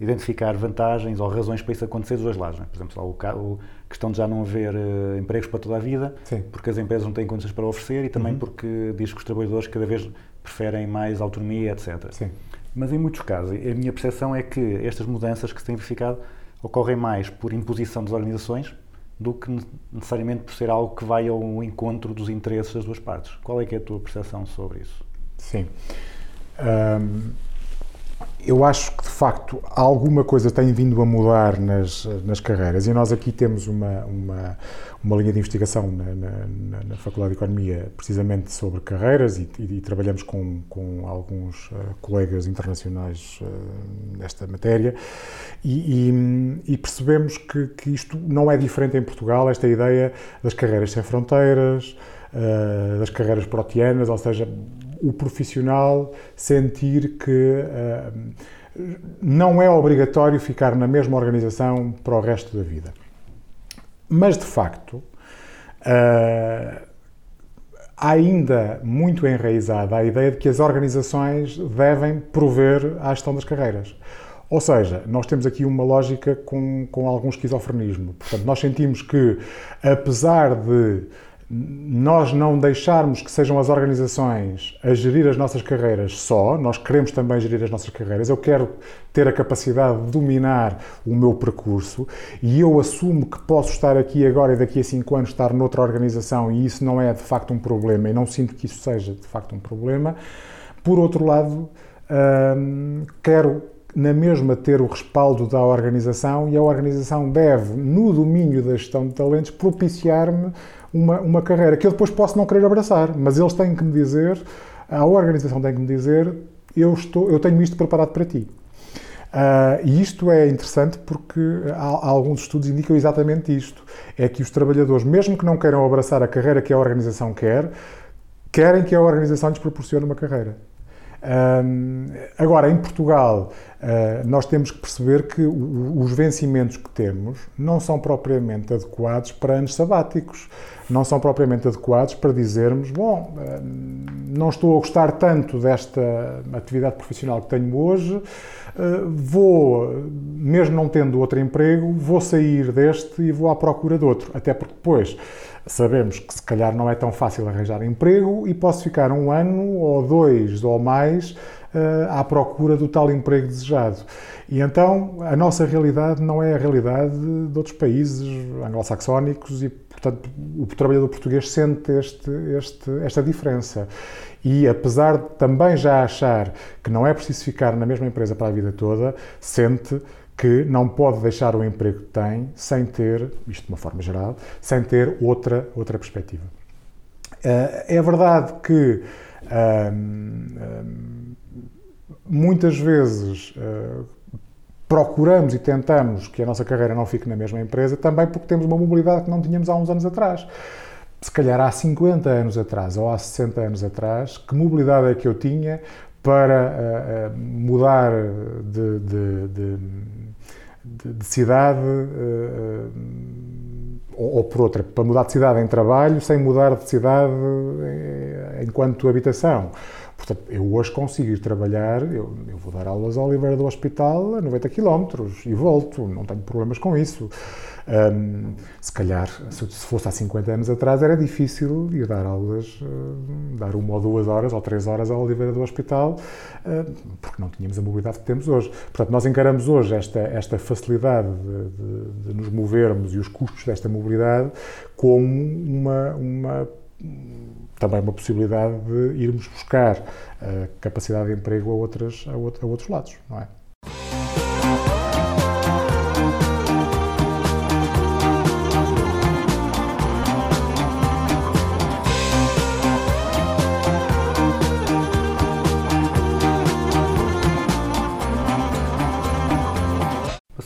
identificar vantagens ou razões para isso acontecer dos dois lados. não é? Por exemplo, lá, o, o questão de já não haver eh, empregos para toda a vida, Sim. porque as empresas não têm condições para oferecer e também porque diz que os trabalhadores cada vez preferem mais autonomia, etc. Sim. Mas em muitos casos, a minha percepção é que estas mudanças que se têm verificado ocorrem mais por imposição das organizações do que ne- necessariamente por ser algo que vai ao encontro dos interesses das duas partes. Qual é que é a tua percepção sobre isso? Sim. Ahm, eu acho que de facto alguma coisa tem vindo a mudar nas, nas carreiras e nós aqui temos uma, uma, uma linha de investigação na, na, na- Faculdade de Economia precisamente sobre carreiras e, e- e trabalhamos com, com alguns eh, colegas internacionais eh, nesta matéria e, e- percebemos que, que isto não é diferente em Portugal, esta ideia das carreiras sem fronteiras, eh, das carreiras proteanas, ou seja, o profissional sentir que eh, não é obrigatório ficar na mesma organização para o resto da vida. Mas, de facto, eh, ainda muito enraizada a ideia de que as organizações devem prover à gestão das carreiras. Ou seja, nós temos aqui uma lógica com, com algum esquizofrenismo. Portanto, nós sentimos que, apesar de nós não deixarmos que sejam as organizações a gerir as nossas carreiras só, nós queremos também gerir as nossas carreiras, eu quero ter a capacidade de dominar o meu percurso e eu assumo que posso estar aqui agora e daqui a cinco anos estar noutra organização e isso não é de facto um problema e não sinto que isso seja de facto um problema. Por outro lado, hum, quero na mesma ter o respaldo da organização e a organização deve, no domínio da gestão de talentos, propiciar-me uma, uma carreira que eu depois posso não querer abraçar, mas eles têm que me dizer, a organização tem que me dizer, eu, estou, eu tenho isto preparado para ti. Ah, e isto é interessante porque há, há alguns estudos indicam exatamente isto: é que os trabalhadores, mesmo que não queiram abraçar a carreira que a organização quer, querem que a organização lhes proporcione uma carreira. Agora, em Portugal, uh, nós temos que perceber que os vencimentos que temos não são propriamente adequados para anos sabáticos, não são propriamente adequados para dizermos: bom, não estou a gostar tanto desta atividade profissional que tenho hoje, uh, vou, mesmo não tendo outro emprego, vou sair deste e vou à procura de outro. Até porque depois sabemos que se calhar não é tão fácil arranjar emprego e posso ficar um ano ou dois ou mais eh, à procura do tal emprego desejado. E então a nossa realidade não é a realidade de outros países anglo-saxónicos e, portanto, o trabalhador português sente este, este, esta diferença. E apesar de também já achar que não é preciso ficar na mesma empresa para a vida toda, sente que não pode deixar o emprego que tem sem ter, isto de uma forma geral, sem ter outra, outra perspectiva. Eh, É verdade que ahm, ahm, muitas vezes eh, procuramos e tentamos que a nossa carreira não fique na mesma empresa, também porque temos uma mobilidade que não tínhamos há uns anos atrás. Se calhar há 50 anos atrás ou há 60 anos atrás, que mobilidade é que eu tinha para eh, mudar de, de- de- de- de cidade eh, ou, ou por outra, para mudar de cidade em trabalho sem mudar de cidade eh, enquanto habitação. Portanto, eu hoje consigo ir trabalhar, eu, eu vou dar aulas ao Oliveira do Hospital a 90 km e volto, não tenho problemas com isso. Hum, se calhar, se se fosse há 50 anos atrás, era difícil ir dar aulas, hum, dar uma ou duas horas ou três horas ao Oliveira do Hospital, hum, porque não tínhamos a mobilidade que temos hoje. Portanto, nós encaramos hoje esta, esta facilidade de, de- de nos movermos e os custos desta mobilidade como uma, uma também uma possibilidade de irmos buscar a capacidade de emprego a, outras, a, out- a outros lados, não é?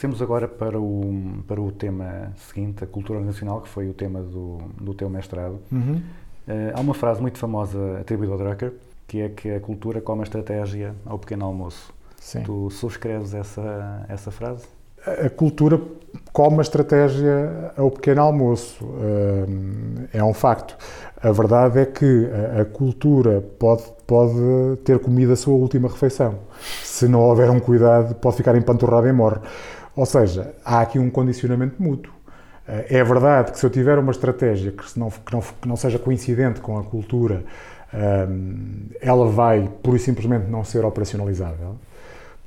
Passemos agora para o, para o tema seguinte, a cultura nacional, que foi o tema do, do teu mestrado. Eh, há uma frase muito famosa atribuída ao Drucker, que é que a cultura come a estratégia ao pequeno almoço. Sim. Tu subscreves essa, essa frase? A cultura come a estratégia ao pequeno almoço, hum, é um facto. A verdade é que a, cultura pode, pode ter comido a sua última refeição. Se não houver um cuidado, pode ficar empanturrado e morre. Ou seja, há aqui um condicionamento mútuo. Eh, É verdade que se eu tiver uma estratégia que não, que não, que não seja coincidente com a cultura, hum, ela vai pura e simplesmente não ser operacionalizável.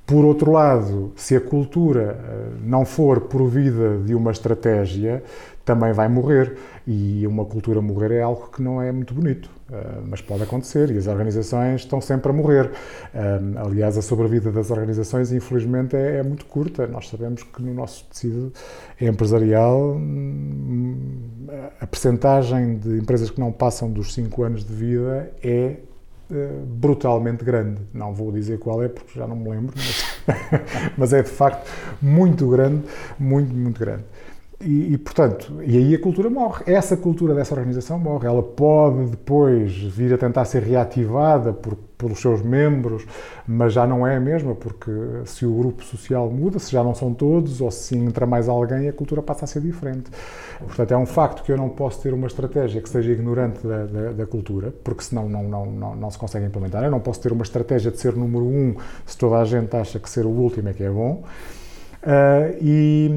Por outro lado, se a cultura eh, não for provida de uma estratégia, também vai morrer. E uma cultura morrer é algo que não é muito bonito, mas pode acontecer e as organizações estão sempre a morrer. Eh, Aliás, a sobrevida das organizações, infelizmente, é, é muito curta. Nós sabemos que no nosso tecido empresarial hum, a percentagem de empresas que não passam dos 5 anos de vida é eh, brutalmente grande. Não vou dizer qual é porque já não me lembro, mas, mas é de facto muito grande, muito, muito grande. E, e, portanto, e aí a cultura morre. Essa cultura dessa organização morre. Ela pode depois vir a tentar ser reativada por, pelos seus membros, mas já não é a mesma, porque se o grupo social muda, se já não são todos, ou se entra mais alguém, a cultura passa a ser diferente. Portanto, é um facto que eu não posso ter uma estratégia que seja ignorante da, da, da cultura, porque senão não, não, não, não se consegue implementar. Eu não posso ter uma estratégia de ser número um se toda a gente acha que ser o último é que é bom. Uh, e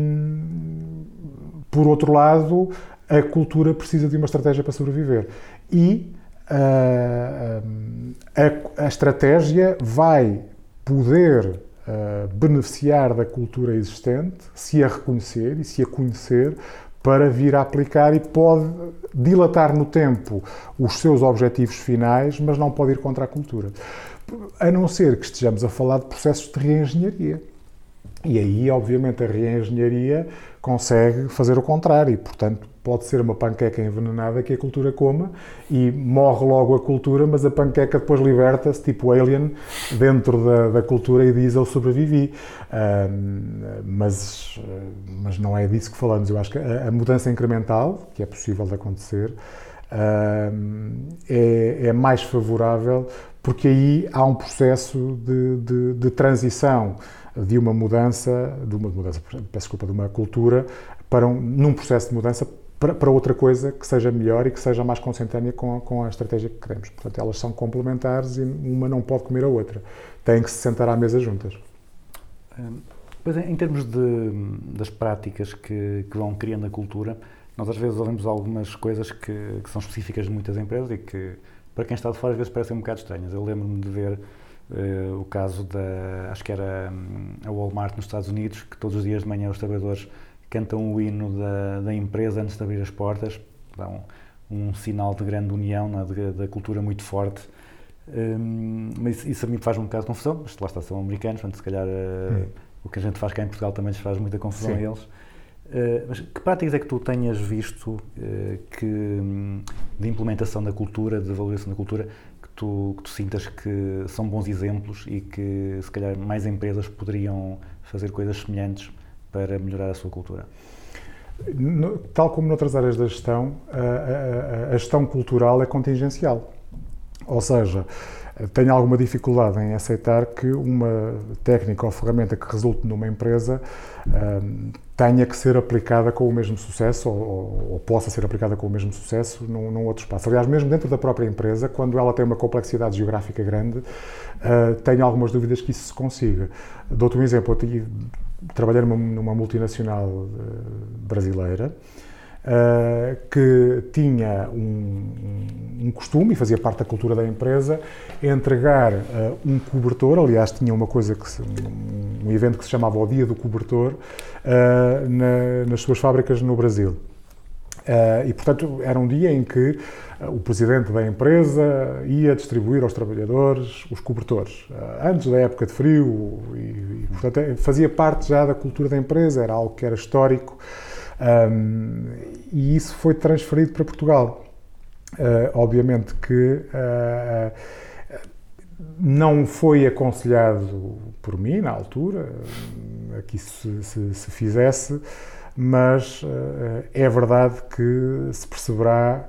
por outro lado, a cultura precisa de uma estratégia para sobreviver. E uh, a, a, estratégia vai poder uh, beneficiar da cultura existente se a reconhecer e se a conhecer para vir a aplicar e pode dilatar no tempo os seus objetivos finais, mas não pode ir contra a cultura. A não ser que estejamos a falar de processos de reengenharia. E aí, obviamente, a reengenharia consegue fazer o contrário e, portanto, pode ser uma panqueca envenenada que a cultura coma e morre logo a cultura, mas a panqueca depois liberta-se, tipo Alien, dentro da, da, cultura e diz eu sobrevivi. Uh, mas, mas não é disso que falamos. Eu acho que a, a mudança incremental, que é possível de acontecer, uh, é, é, mais favorável porque aí há um processo de, de, de transição de uma mudança, de uma mudança, peço desculpa, de uma cultura para um, num processo de mudança para, para, outra coisa que seja melhor e que seja mais consentânea com a, com a estratégia que queremos. Portanto, elas são complementares e uma não pode comer a outra. Têm que se sentar à mesa juntas. Pois em termos de, das práticas que, que, vão criando a cultura, nós às vezes ouvimos algumas coisas que, que, são específicas de muitas empresas e que, para quem está de fora, às vezes parecem um bocado estranhas. Eu lembro-me de ver Uh, o caso da, acho que era um, a Walmart nos Estados Unidos, que todos os dias de manhã os trabalhadores cantam o hino da, da empresa antes de abrir as portas, dão um, um sinal de grande união, de, da cultura muito forte. Um, mas isso a mim faz um bocado de confusão, mas lá está, são americanos, portanto, se calhar uh, o que a gente faz cá em Portugal também lhes faz muita confusão Sim. a eles. Uh, mas que práticas é que tu tenhas visto que, hum, de implementação da cultura, de valorização da cultura, tu, que tu sintas que são bons exemplos e que se calhar mais empresas poderiam fazer coisas semelhantes para melhorar a sua cultura? No, tal como noutras áreas da gestão, a, a, a gestão cultural é contingencial. Ou seja, tenho alguma dificuldade em aceitar que uma técnica ou ferramenta que resulte numa empresa um, tenha que ser aplicada com o mesmo sucesso ou, ou, possa ser aplicada com o mesmo sucesso num, num, outro espaço. Aliás, mesmo dentro da própria empresa, quando ela tem uma complexidade geográfica grande, uh, tenho algumas dúvidas que isso se consiga. Dou-te um exemplo. Eu trabalhei numa, numa multinacional uh, brasileira uh, que tinha um, um, costume, e fazia parte da cultura da empresa, entregar uh, um cobertor, aliás tinha uma coisa, que se, um, um, evento que se chamava o Dia do Cobertor, uh, na, nas suas fábricas no Brasil. e, portanto, era um dia em que o presidente da empresa ia distribuir aos trabalhadores os cobertores, antes da época de frio, e, e portanto, é, fazia parte já da cultura da empresa, era algo que era histórico. Um, e isso foi transferido para Portugal. Uh, obviamente que uh, não foi aconselhado por mim na altura que isso se, se, se fizesse, mas é verdade que se perceberá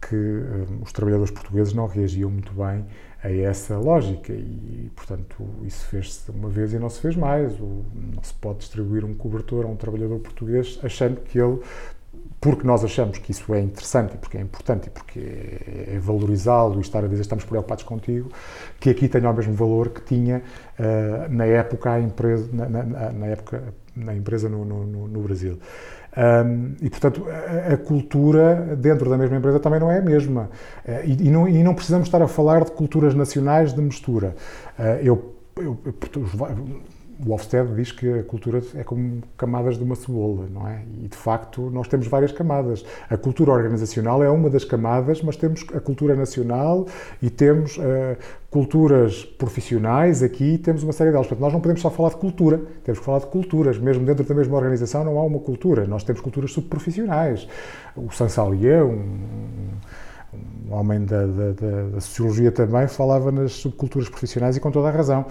que os trabalhadores portugueses não reagiam muito bem a essa lógica e, portanto, isso fez-se uma vez e não se fez mais. não se pode distribuir um cobertor a um trabalhador português achando que ele porque nós achamos que isso é interessante e porque é importante e porque é, é valorizá-lo e estar a dizer estamos preocupados contigo, que aqui tenha o mesmo valor que tinha eh, na época a empresa, na, na- na época, na empresa no- no- no Brasil. Um, e, portanto, a, a cultura dentro da mesma empresa também não é a mesma. Eh, e, e não, e não precisamos estar a falar de culturas nacionais de mistura. Eh, eu, eu, eu- o Hofstede diz que a cultura é como camadas de uma cebola, não é? E de facto nós temos várias camadas. A cultura organizacional é uma das camadas, mas temos a cultura nacional e temos eh, culturas profissionais aqui, temos uma série delas. Portanto, nós não podemos só falar de cultura, temos que falar de culturas. Mesmo dentro da mesma organização não há uma cultura. Nós temos culturas subprofissionais. O Sansalier, um, um homem da- da- da sociologia também, falava nas subculturas profissionais e com toda a razão.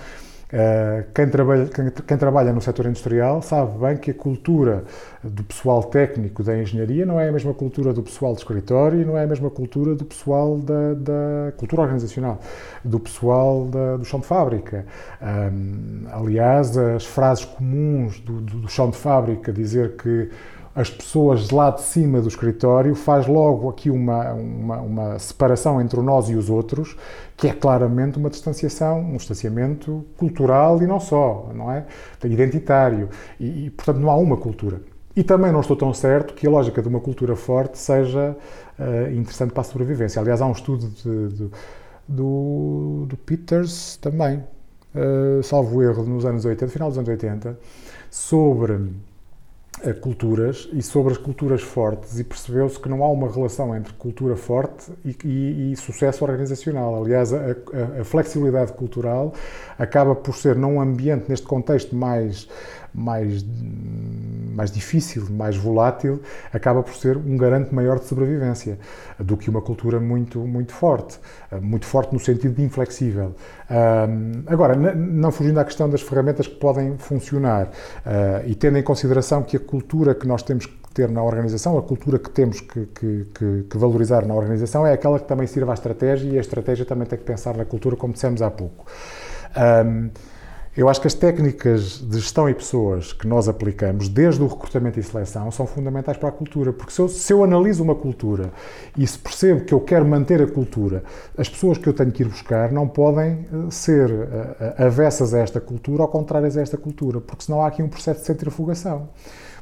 Uh, quem, trabalha, quem trabalha no setor industrial sabe bem que a cultura do pessoal técnico da engenharia não é a mesma cultura do pessoal de escritório e não é a mesma cultura do pessoal da, da cultura organizacional, do pessoal da- do chão de fábrica. Um, aliás, as frases comuns do, do- do chão de fábrica, dizer que as pessoas lá de cima do escritório faz logo aqui uma, uma, uma separação entre nós e os outros, que é claramente uma distanciação, um distanciamento cultural e não só, não é? Identitário. E, e, portanto, não há uma cultura. E também não estou tão certo que a lógica de uma cultura forte seja eh, interessante para a sobrevivência. Aliás, há um estudo de- de- do, do Peters também, eh, salvo erro, nos anos 80, final dos anos 80, sobre culturas e sobre as culturas fortes e percebeu-se que não há uma relação entre cultura forte e, e- e sucesso organizacional. Aliás, a, a- a flexibilidade cultural acaba por ser, num ambiente, neste contexto mais, mais, mais difícil, mais volátil, acaba por ser um garante maior de sobrevivência do que uma cultura muito, muito forte. Eh, Muito forte no sentido de inflexível. Agora, não fugindo à questão das ferramentas que podem funcionar ah, e tendo em consideração que a cultura que nós temos que ter na organização, a cultura que temos que, que- que- que valorizar na organização é aquela que também sirva à estratégia e a estratégia também tem que pensar na cultura, como dissemos há pouco. Ahm, eu acho que as técnicas de gestão e pessoas que nós aplicamos, desde o recrutamento e seleção, são fundamentais para a cultura. Porque se eu, se eu analiso uma cultura e se percebo que eu quero manter a cultura, as pessoas que eu tenho que ir buscar não podem eh, ser eh, eh, avessas a esta cultura ou contrárias a esta cultura, porque senão há aqui um processo de centrifugação.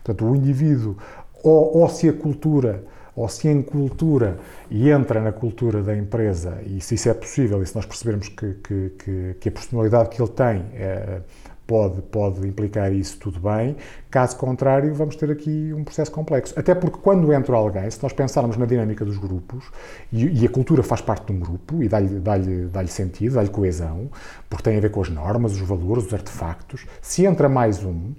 Portanto, o indivíduo, ou, ou se a cultura ou se em cultura e entra na cultura da empresa, e se isso é possível, e se nós percebermos que, que, que, que a personalidade que ele tem eh, pode, pode implicar isso, tudo bem. Caso contrário, vamos ter aqui um processo complexo. Até porque quando entra alguém, se nós pensarmos na dinâmica dos grupos, e, e a cultura faz parte de um grupo, e dá-lhe dá dá sentido, dá-lhe coesão, porque tem a ver com as normas, os valores, os artefactos, se entra mais um,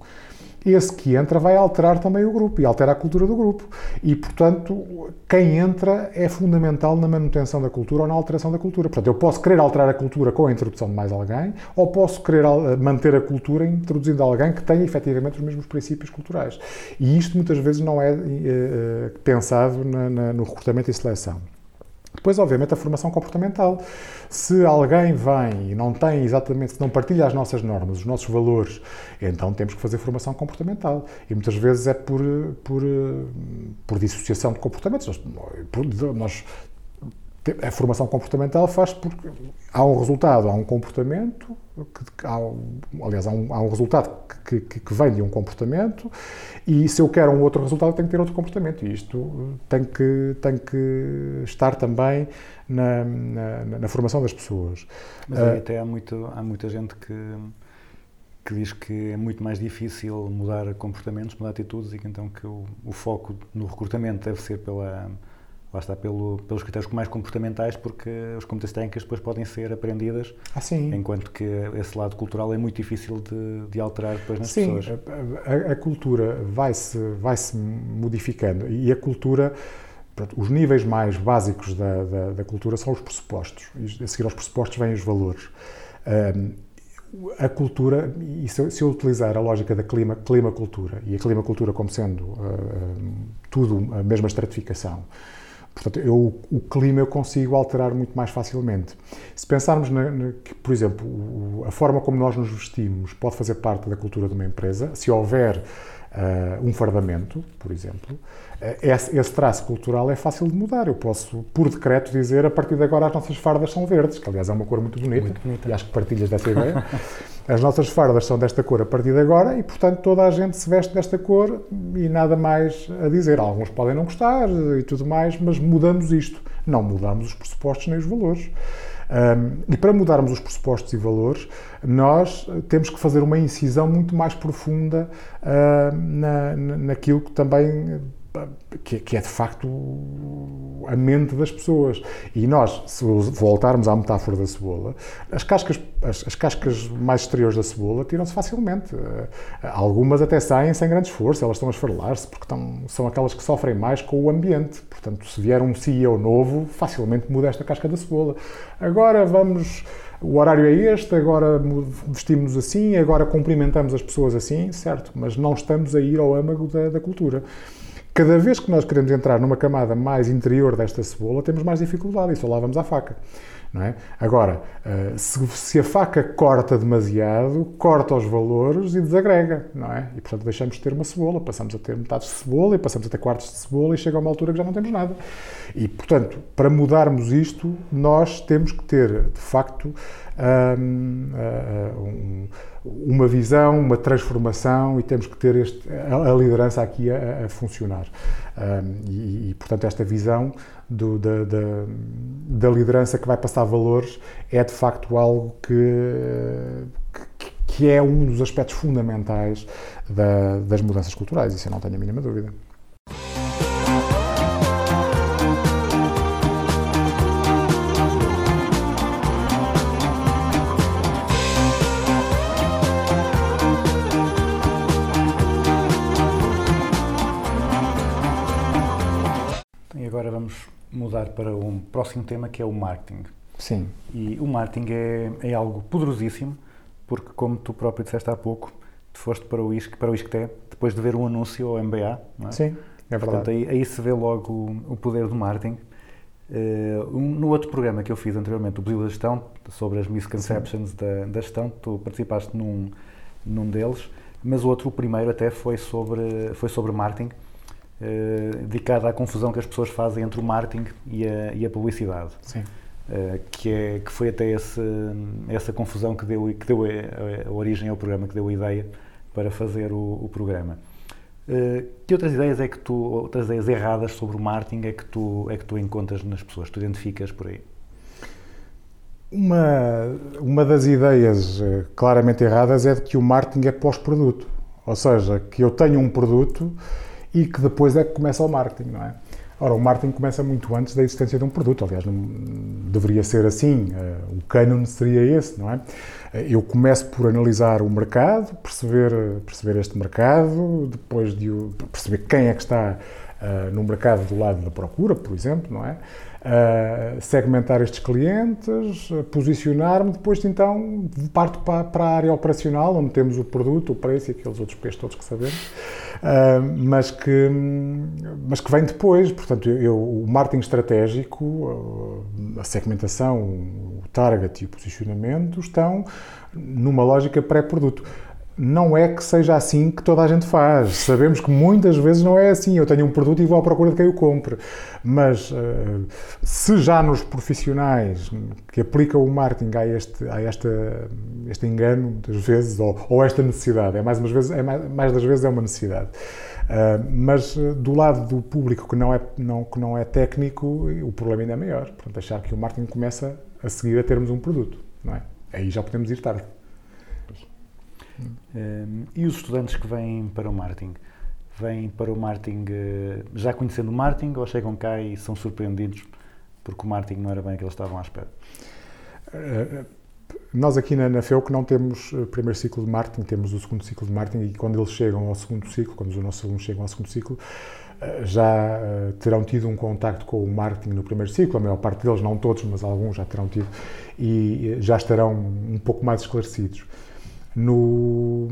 esse que entra vai alterar também o grupo e altera a cultura do grupo. E, portanto, quem entra é fundamental na manutenção da cultura ou na alteração da cultura. Portanto, eu posso querer alterar a cultura com a introdução de mais alguém, ou posso querer al- manter a cultura introduzindo alguém que tenha efetivamente os mesmos princípios culturais. E isto muitas vezes não é eh, eh, pensado na- na- no recrutamento e seleção. Depois, obviamente, a formação comportamental. Se alguém vem e não tem exatamente, se não partilha as nossas normas, os nossos valores, então temos que fazer formação comportamental. E muitas vezes é por, por, por dissociação de comportamentos. Nós, nós- a formação comportamental faz porque há um resultado, há um comportamento, que, há, aliás, há um, há um resultado que, que- que vem de um comportamento e se eu quero um outro resultado, tenho que ter outro comportamento. E isto eh, tem que, tem que estar também na, na, na formação das pessoas. Mas aí até há, muito, há muita gente que, que diz que é muito mais difícil mudar comportamentos, mudar atitudes e que então que o, o foco no recrutamento deve ser pela, lá está, pelo, pelos critérios mais comportamentais, porque as competências técnicas depois podem ser aprendidas, assim, enquanto que esse lado cultural é muito difícil de, de alterar depois nas Sim, pessoas. a, a- a cultura vai-se vai -se modificando e a cultura, pronto, os níveis mais básicos da, da, da cultura são os pressupostos. E a seguir aos pressupostos vêm os valores. Ahm, a cultura, e se eu, se eu utilizar a lógica da clima, clima-cultura, e a clima-cultura como sendo ah, tudo a mesma estratificação, Portanto, eu, o clima eu consigo alterar muito mais facilmente. Se pensarmos, na, na, que, por exemplo, a forma como nós nos vestimos pode fazer parte da cultura de uma empresa, se houver ah, um fardamento, por exemplo, ah, esse, esse traço cultural é fácil de mudar. Eu posso, por decreto, dizer a partir de agora as nossas fardas são verdes, que aliás é uma cor muito bonita, Muito bonita. e acho que partilhas dessa ideia. As nossas fardas são desta cor a partir de agora e, portanto, toda a gente se veste desta cor e nada mais a dizer. Alguns podem não gostar e tudo mais, mas mudamos isto. Não mudamos os pressupostos nem os valores. Um, e para mudarmos os pressupostos e valores, nós eh, temos que fazer uma incisão muito mais profunda ah, na, na- naquilo que também que, que é de facto a mente das pessoas. E nós, se voltarmos à metáfora da cebola, as cascas, as, as cascas mais exteriores da cebola tiram-se facilmente. Eh, Algumas até saem sem grande esforço, elas estão a esfarelar-se porque estão, são aquelas que sofrem mais com o ambiente. Portanto, se vier um CEO novo, facilmente muda esta casca da cebola. Agora vamos. O horário é este, agora vestimos assim, agora cumprimentamos as pessoas assim, certo, mas não estamos a ir ao âmago da, da cultura. Cada vez que nós queremos entrar numa camada mais interior desta cebola, temos mais dificuldade lá vamos à faca. Não é? Agora, eh, se, a faca corta demasiado, corta os valores e desagrega, não é? E portanto deixamos de ter uma cebola, passamos a ter metades de cebola e passamos a ter quartos de cebola e chega a uma altura que já não temos nada. E portanto, para mudarmos isto, nós temos que ter, de facto, hum, ah, um- uma visão, uma transformação e temos que ter este, a, liderança aqui a, a funcionar. Hum, e, e, portanto, esta visão do- da, da- da liderança que vai passar valores é de facto algo que, que, que é um dos aspectos fundamentais da- das mudanças culturais, isso eu não tenho a mínima dúvida. Mudar para um próximo tema que é o marketing. Sim, E o marketing é, é algo poderosíssimo, porque, como tu próprio disseste há pouco, tu foste para o, ISC, para o ISCTE depois de ver um anúncio ao MBA, não é? sim, é Portanto, verdade. aí, aí se vê logo o, o poder do marketing. Eh, um- no outro programa que eu fiz anteriormente, o Brasil da Gestão, sobre as misconceptions da, da gestão, tu participaste num, num deles, mas o outro, o primeiro até, foi sobre, foi sobre marketing, eh, dedicado à confusão que as pessoas fazem entre o marketing e a, e a publicidade. Sim. Uh, que, é, que foi até esse, essa confusão que deu, que deu a, a- a origem ao programa, que deu a ideia para fazer o, o programa. Uh, que outras ideias é que tu, outras ideias erradas sobre o marketing é que tu, é que tu encontras nas pessoas, tu identificas por aí? Uma, uma das ideias eh, claramente erradas é de que o marketing é pós-produto. Ou seja, que eu tenho um produto e que depois é que começa o marketing, não é? Ora, o marketing começa muito antes da existência de um produto. Aliás, não deveria ser assim. Eh, O canon seria esse, não é? Eh, Eu começo por analisar o mercado, perceber, perceber este mercado, depois de perceber quem é que está eh, no mercado do lado da procura, por exemplo, não é? Segmentar estes clientes, posicionar-me, depois então parto para, a área operacional, onde temos o produto, o preço e aqueles outros peixes todos que sabemos, uh, mas, que, mas que vem depois. Portanto, eu, o marketing estratégico, a segmentação, o target e o posicionamento estão numa lógica pré-produto. Não é que seja assim que toda a gente faz. Sabemos que muitas vezes não é assim. Eu tenho um produto e vou à procura de quem o compre. Mas eh, se já nos profissionais que aplicam o marketing há este, há esta, este engano, muitas vezes, ou, ou esta necessidade, é mais, umas vezes, é mais, mais das vezes é uma necessidade. Ah, mas eh, do lado do público que não, é, não, que não é técnico, o problema ainda é maior. Portanto, achar que o marketing começa a seguir a termos um produto. Não é? Aí já podemos ir tarde. Um, e os estudantes que vêm para o marketing? Vêm para o marketing eh, já conhecendo o marketing ou chegam cá e são surpreendidos porque o marketing não era bem o que estavam à espera? Uh, Nós aqui na, na FEUC não temos primeiro ciclo de marketing, temos o segundo ciclo de marketing e quando eles chegam ao segundo ciclo, quando os nossos alunos chegam ao segundo ciclo, já terão tido um contacto com o marketing no primeiro ciclo, a maior parte deles, não todos, mas alguns já terão tido, e já estarão um pouco mais esclarecidos. No,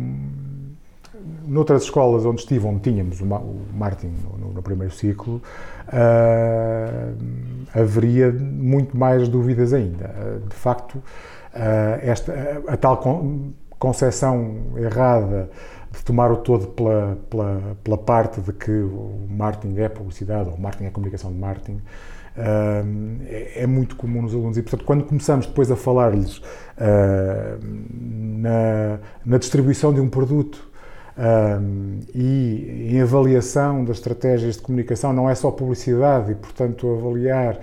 noutras escolas onde estive, onde tínhamos o, ma- o marketing no, no- primeiro ciclo, ah, haveria muito mais dúvidas ainda. Ah, de facto, ah, esta, a, a tal con, concepção errada de tomar o todo pela, pela, pela parte de que o marketing é publicidade ou o marketing é comunicação de marketing. É, é muito comum nos alunos. E, portanto, quando começamos depois a falar-lhes uh, na, na distribuição de um produto e em avaliação das estratégias de comunicação, não é só publicidade e, portanto, avaliar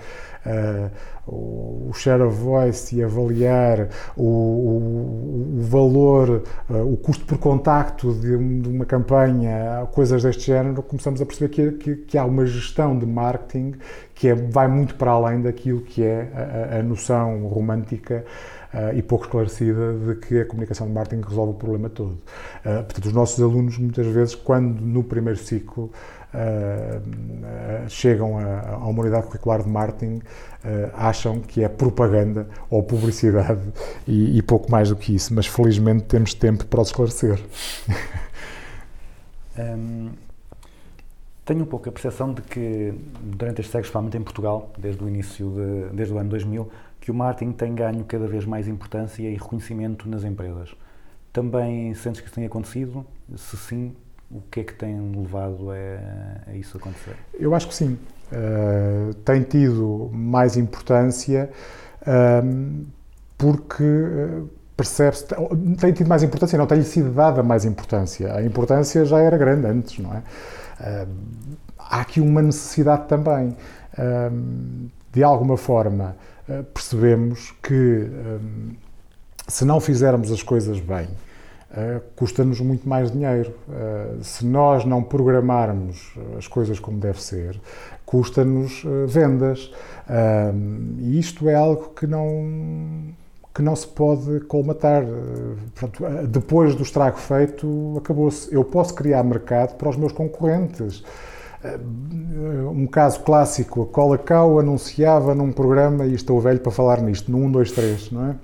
uh, o share of voice e avaliar o, o, o valor, uh, o custo por contacto de, de, uma campanha, coisas deste género, começamos a perceber que, que, que há uma gestão de marketing que é, vai muito para além daquilo que é a, a noção romântica Uh, e pouco esclarecida de que a comunicação de marketing resolve o problema todo. Uh, portanto, os nossos alunos, muitas vezes, quando no primeiro ciclo uh, chegam a, a, uma unidade curricular de marketing, acham que é propaganda ou publicidade e, e, pouco mais do que isso, mas felizmente temos tempo para os esclarecer. Um, tenho um pouco a percepção de que, durante estes séculos, principalmente em Portugal, desde o início, de, desde o ano 2000, que o marketing tem ganho cada vez mais importância e reconhecimento nas empresas. Também sentes que isso tem acontecido? Se sim, o que é que tem levado a, a isso acontecer? Eu acho que sim. Uh, tem tido mais importância uh, porque uh, percebe-se. Tem tido mais importância, não tem-lhe sido dada mais importância. A importância já era grande antes, não é? há aqui uma necessidade também. de alguma forma, eh, percebemos que ehm, se não fizermos as coisas bem, Uh, custa-nos muito mais dinheiro. Uh, se nós não programarmos as coisas como deve ser, custa-nos uh, vendas. E isto é algo que não, que não se pode colmatar. Portanto, depois do estrago feito, acabou-se. Eu posso criar mercado para os meus concorrentes. Um caso clássico, a Cola Cow anunciava num programa, e estou velho para falar nisto, no 1, 2, 3, não é?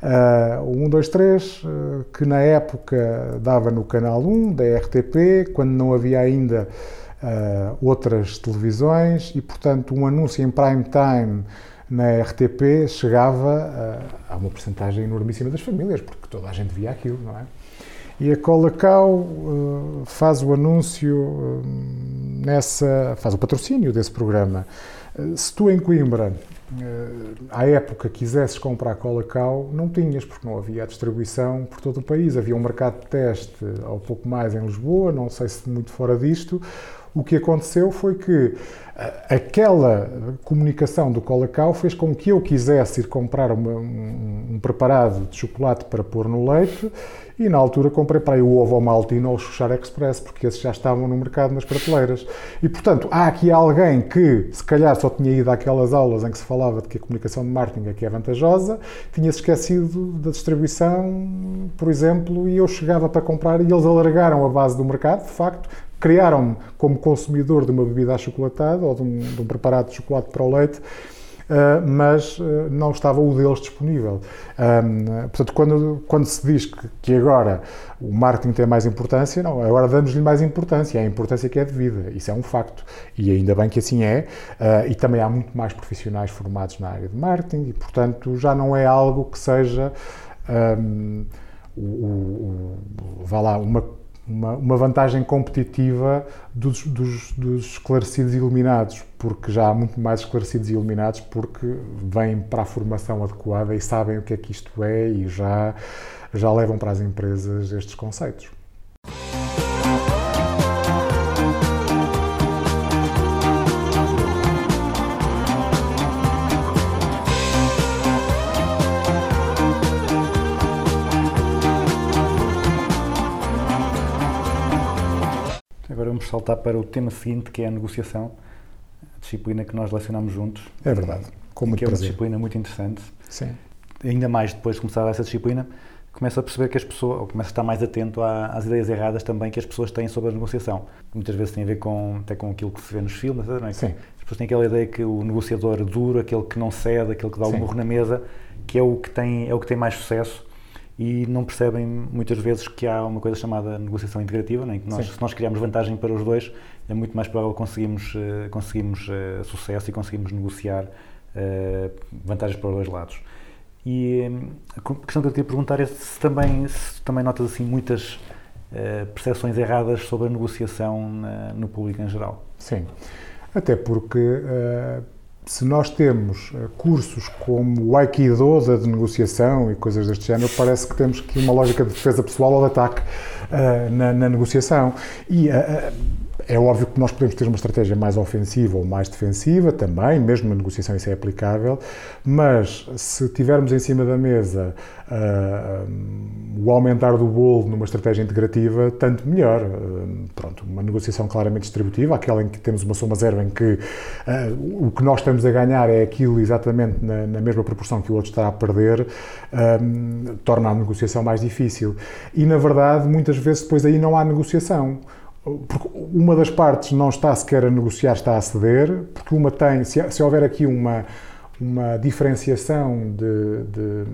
Uh, o 1, 2, 3, uh, que na época dava no canal 1 da RTP, quando não havia ainda uh, outras televisões, e portanto um anúncio em prime time na RTP chegava a uma porcentagem enormíssima das famílias, porque toda a gente via aquilo, não é? E a Colacau uh, faz o anúncio uh, nessa, faz o patrocínio desse programa. Uh, se tu em Coimbra, à época, quisesses comprar Colacau, não tinhas, porque não havia a distribuição por todo o país. Havia um mercado de teste, ou pouco mais, em Lisboa, não sei se muito fora disto. O que aconteceu foi que aquela comunicação do Colacau fez com que eu quisesse ir comprar uma, um, um preparado de chocolate para pôr no leite e na altura comprei para aí o ovo maltino ou o Xuxar Express, porque esses já estavam no mercado nas prateleiras. E, portanto, há aqui alguém que, se calhar, só tinha ido àquelas aulas em que se falava de que a comunicação de marketing aqui é vantajosa, tinha-se esquecido da distribuição, por exemplo, e eu chegava para comprar e eles alargaram a base do mercado, de facto, criaram-me como consumidor de uma bebida achocolatada ou de um, de um preparado de chocolate para o leite Uh, mas uh, não estava o deles disponível. Um, portanto, quando, quando se diz que, que, agora o marketing tem mais importância, não, agora damos-lhe mais importância, é a importância que é devida, isso é um facto. E ainda bem que assim é, uh, e também há muito mais profissionais formados na área de marketing, e portanto já não é algo que seja. Um, o, o, vá lá, uma uma, uma vantagem competitiva dos, dos, dos, esclarecidos e iluminados, porque já há muito mais esclarecidos e iluminados, porque vêm para a formação adequada e sabem o que é que isto é e já, já levam para as empresas estes conceitos. Vamos saltar para o tema seguinte, que é a negociação, a disciplina que nós lecionamos juntos. É verdade, com muito Que é uma prazer. disciplina muito interessante. Sim. Ainda mais depois de começar essa disciplina, começa a perceber que as pessoas, ou começa a estar mais atento às ideias erradas também que as pessoas têm sobre a negociação. Muitas vezes tem a ver com, até com aquilo que se vê nos filmes, não é? Sim. As pessoas têm aquela ideia que o negociador duro, aquele que não cede, aquele que dá o Sim. murro na mesa, que é o que tem, é o que tem mais sucesso e não percebem muitas vezes que há uma coisa chamada negociação integrativa, né? que nós, Sim. se nós criarmos vantagem para os dois, é muito mais provável conseguirmos, uh, conseguirmos uh, sucesso e conseguirmos negociar uh, vantagens para os dois lados. E um, a questão que eu queria perguntar é se também, se também notas assim muitas eh, percepções erradas sobre a negociação na- no público em geral. Sim. Até porque eh, se nós temos eh, cursos como o Aikido da negociação e coisas deste género, parece que temos aqui uma lógica de defesa pessoal ou de ataque eh, na, na negociação. E eh, é óbvio que nós podemos ter uma estratégia mais ofensiva ou mais defensiva também, mesmo na negociação isso é aplicável, mas se tivermos em cima da mesa ah, o aumentar do bolo numa estratégia integrativa, tanto melhor. Ah, pronto, uma negociação claramente distributiva, aquela em que temos uma soma zero, em que ah, o que nós estamos a ganhar é aquilo exatamente na, na mesma proporção que o outro está a perder, torna a negociação mais difícil. E, na verdade, muitas vezes depois aí não há negociação. Porque uma das partes não está sequer a negociar, está a ceder, porque uma tem, se, se houver aqui uma, uma diferenciação de, de,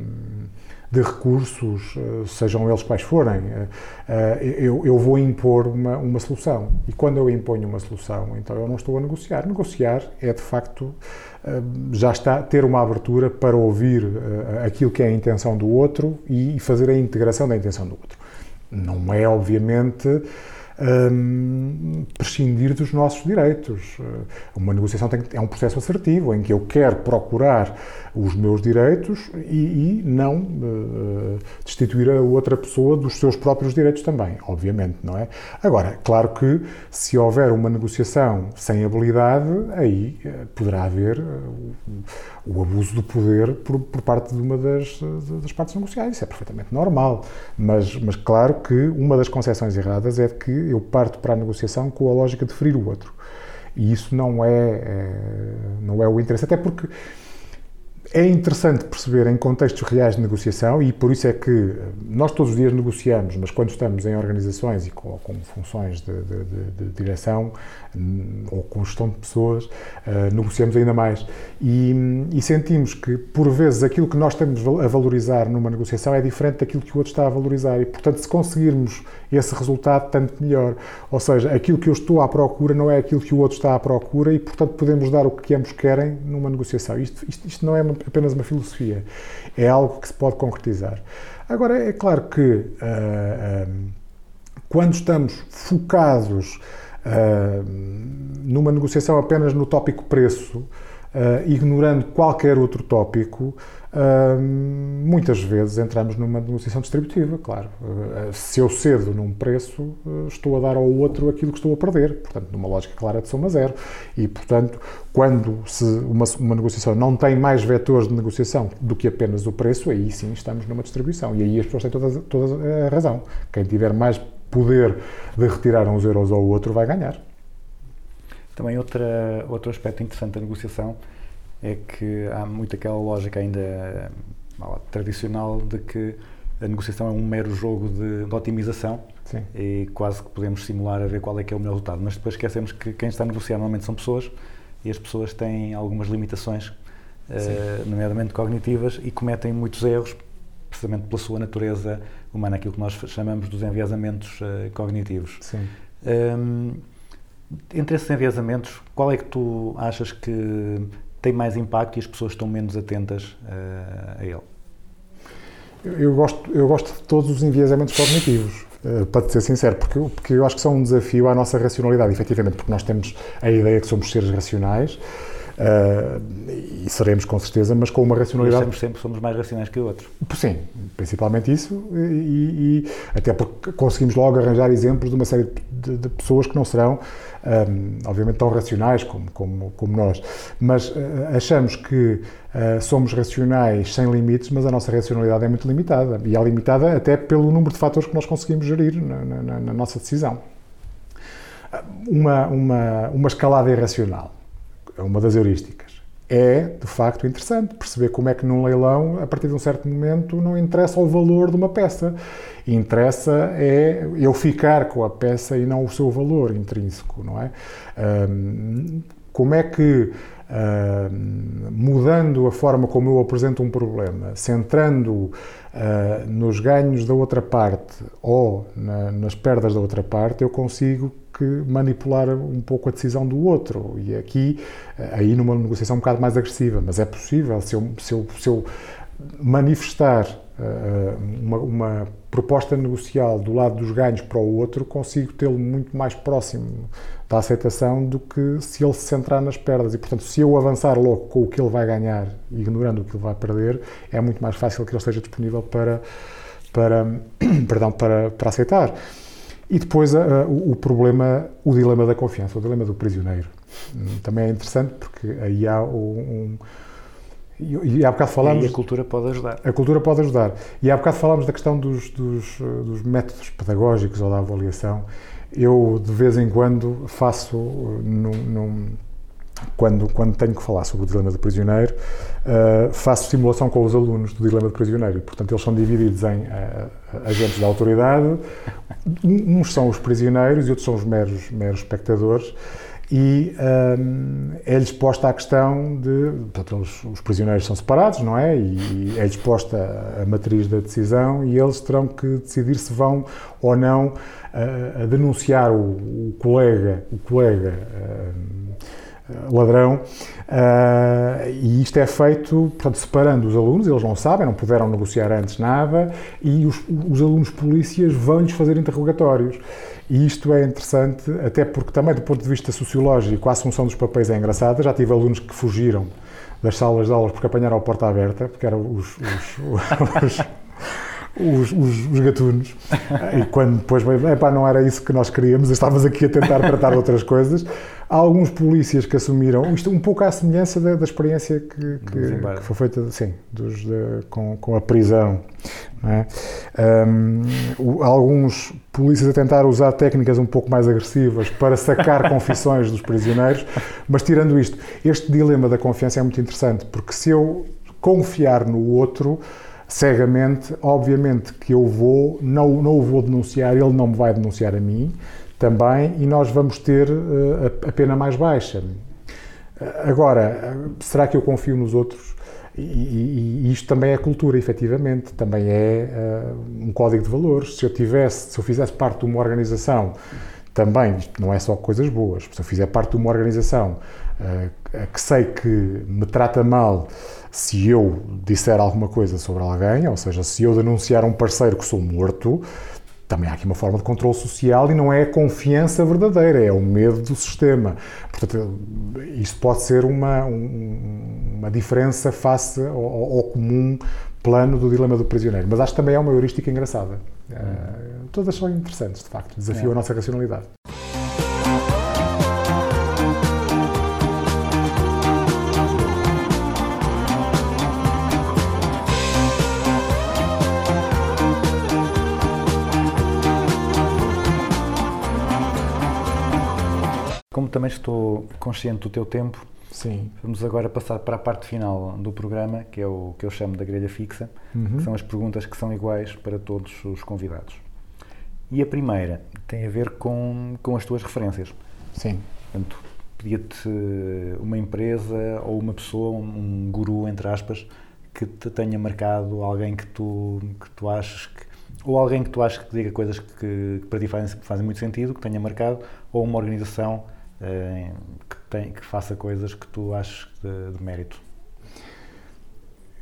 de recursos, eh, sejam eles quais forem, eh, eh, eu, eu vou impor uma, uma solução. E quando eu imponho uma solução, então eu não estou a negociar. Negociar é, de facto, já está ter uma abertura para ouvir aquilo que é a intenção do outro e fazer a integração da intenção do outro. Não é, obviamente, hum, prescindir dos nossos direitos. Uh, Uma negociação tem é um processo assertivo em que eu quero procurar os meus direitos e, e não uh, destituir a outra pessoa dos seus próprios direitos também, obviamente, não é? Agora, claro que se houver uma negociação sem habilidade, aí uh, poderá haver uh, o, abuso do poder por, por parte de uma das, das partes negociais. Isso é perfeitamente normal. Mas, mas claro que uma das concepções erradas é que eu parto para a negociação com a lógica de ferir o outro. E isso não é, é- não é o interesse. Até porque é interessante perceber em contextos reais de negociação e por isso é que eh, nós todos os dias negociamos, mas quando estamos em organizações e com, com funções de, de- de- de direção ou com gestão de pessoas, eh, negociamos ainda mais. E, e sentimos que, por vezes, aquilo que nós estamos a valorizar numa negociação é diferente daquilo que o outro está a valorizar e, portanto, se conseguirmos esse resultado, tanto melhor. Ou seja, aquilo que eu estou à procura não é aquilo que o outro está à procura e, portanto, podemos dar o que ambos querem numa negociação. Isto, isto, isto não é uma- apenas uma filosofia, é algo que se pode concretizar. Agora, é claro que ah, ah, quando estamos focados numa negociação apenas no tópico preço, ah, ignorando qualquer outro tópico, muitas vezes entramos numa negociação distributiva, claro. Ah, se eu cedo num preço, ah, estou a dar ao outro aquilo que estou a perder, portanto, numa lógica clara de soma zero. E, portanto, quando se uma, uma negociação não tem mais vetores de negociação do que apenas o preço, aí sim estamos numa distribuição. E aí as pessoas têm toda, toda a razão. Quem tiver mais poder de retirar uns euros ao outro vai ganhar. Também outra, outro aspecto interessante da negociação é que há muito aquela lógica ainda lá, tradicional de que a negociação é um mero jogo de, de otimização Sim. e quase que podemos simular a ver qual é que é o melhor resultado. Mas depois esquecemos que quem está a negociar normalmente são pessoas e as pessoas têm algumas limitações, eh, nomeadamente cognitivas, e cometem muitos erros precisamente pela sua natureza humana, aquilo que nós chamamos dos enviesamentos eh, cognitivos. Sim. Hum, entre esses enviesamentos, qual é que tu achas que tem mais impacto e as pessoas estão menos atentas eh, a ele? Eu, eu gosto, eu gosto de todos os enviesamentos cognitivos, eh, para te ser sincero, porque, eu- porque eu acho que são um desafio à nossa racionalidade, efetivamente, porque nós temos a ideia que somos seres racionais, eh, e seremos com certeza, mas com uma racionalidade sempre, sempre somos mais racionais que outros. Sim, principalmente isso, e, e até porque conseguimos logo arranjar exemplos de uma série de, de pessoas que não serão, hum, obviamente, tão racionais como, como, como nós. Mas eh, achamos que eh, somos racionais sem limites, mas a nossa racionalidade é muito limitada. E é limitada até pelo número de fatores que nós conseguimos gerir na, na- na nossa decisão. Uma, uma, uma escalada irracional, é uma das heurísticas. É, de facto, interessante perceber como é que num leilão, a partir de um certo momento, não interessa o valor de uma peça. Interessa é eu ficar com a peça e não o seu valor intrínseco, não é? Hum, como é que, hum, mudando a forma como eu apresento um problema, centrando ah, nos ganhos da outra parte ou na- nas perdas da outra parte, eu consigo que manipular um pouco a decisão do outro. E aqui, eh, aí numa negociação um bocado mais agressiva, mas é possível se eu, se eu, se eu manifestar eh, uma, uma proposta negocial do lado dos ganhos para o outro, consigo tê-lo muito mais próximo da aceitação do que se ele se centrar nas perdas. E, portanto, se eu avançar logo com o que ele vai ganhar, ignorando o que ele vai perder, é muito mais fácil que ele esteja disponível para, para, perdão, para, para aceitar. E depois a- a- o o problema, o dilema da confiança, o dilema do prisioneiro. Hum, Também é interessante porque aí há um. um e e há bocado E falámos. aí a cultura pode ajudar. A cultura pode ajudar. E há bocado falámos da questão dos, dos, eh, dos métodos pedagógicos ou da avaliação. Eu, de vez em quando, faço, eh, num- num- quando, quando tenho que falar sobre o dilema do prisioneiro, eh, faço simulação com os alunos do dilema do prisioneiro. Portanto, eles são divididos em eh, agentes da autoridade. Um- Uns são os prisioneiros e outros são os meros, meros espectadores. E hum, é-lhes posta a questão de. Portanto, os, os prisioneiros são separados, não é? E é-lhes posta a matriz da decisão e eles terão que decidir se vão ou não ah, a denunciar o, o colega, o colega ladrão, ah, e isto é feito, portanto, separando os alunos, eles não sabem, não puderam negociar antes nada, e os, os alunos polícias vão-lhes fazer interrogatórios. E isto é interessante, até porque também do ponto de vista sociológico, a assunção dos papéis é engraçada. Já tive alunos que fugiram das salas de aulas porque apanharam a porta aberta, porque eram os, os, os, os, os, os gatunos. E quando depois epá, não era isso que nós queríamos, estávamos aqui a tentar tratar outras coisas. Há alguns polícias que assumiram, isto um pouco à semelhança da, da experiência que, que, que foi feita, sim, dos, de- com, com a prisão. é? O- alguns polícias a tentar usar técnicas um pouco mais agressivas para sacar confissões dos prisioneiros, mas tirando isto, este dilema da confiança é muito interessante, porque se eu confiar no outro cegamente, obviamente que eu vou, não, não o vou denunciar, ele não me vai denunciar a mim também, e nós vamos ter eh, a, pena mais baixa. Agora, será que eu confio nos outros? E, e- e isto também é cultura, efetivamente, também é eh, um código de valores. Se eu tivesse, se eu fizesse parte de uma organização, também, isto não é só coisas boas, se eu fizer parte de uma organização eh, que sei que me trata mal se eu disser alguma coisa sobre alguém, ou seja, se eu denunciar um parceiro que sou morto, também há aqui uma forma de controle social e não é a confiança verdadeira, é o medo do sistema. Portanto, isto pode ser uma, um- uma diferença face ao, ao- comum plano do dilema do prisioneiro. Mas acho que também é uma heurística engraçada. Eh, todas são interessantes, de facto. Desafiam a nossa racionalidade. Também estou consciente do teu tempo, Sim. vamos agora passar para a parte final do programa, que é o que eu chamo da grelha fixa, Uhum. que são as perguntas que são iguais para todos os convidados. E a primeira tem a ver com, com as tuas referências. Sim. Portanto, pedia-te uma empresa ou uma pessoa, um guru, entre aspas, que te tenha marcado, alguém que tu, que tu achas que. Ou alguém que tu achas que diga coisas que, que para ti fazem, fazem muito sentido, que tenha marcado, ou uma organização que, tem, que faça coisas que tu achas de, de mérito.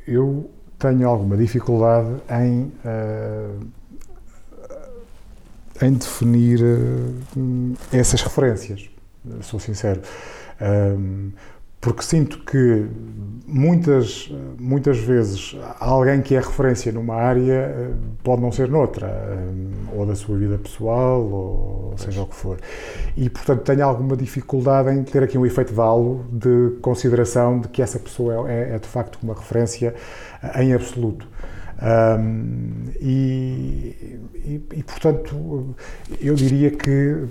Eu tenho alguma dificuldade em, eh, em definir eh, essas referências, sou sincero. Porque sinto que muitas, muitas vezes alguém que é referência numa área eh, pode não ser noutra, eh, ou da sua vida pessoal, ou seja o que for. E, portanto, tenho alguma dificuldade em ter aqui um efeito de halo de consideração de que essa pessoa é, é de facto uma referência eh, em absoluto. Ahm, e, e- e, portanto, eu diria que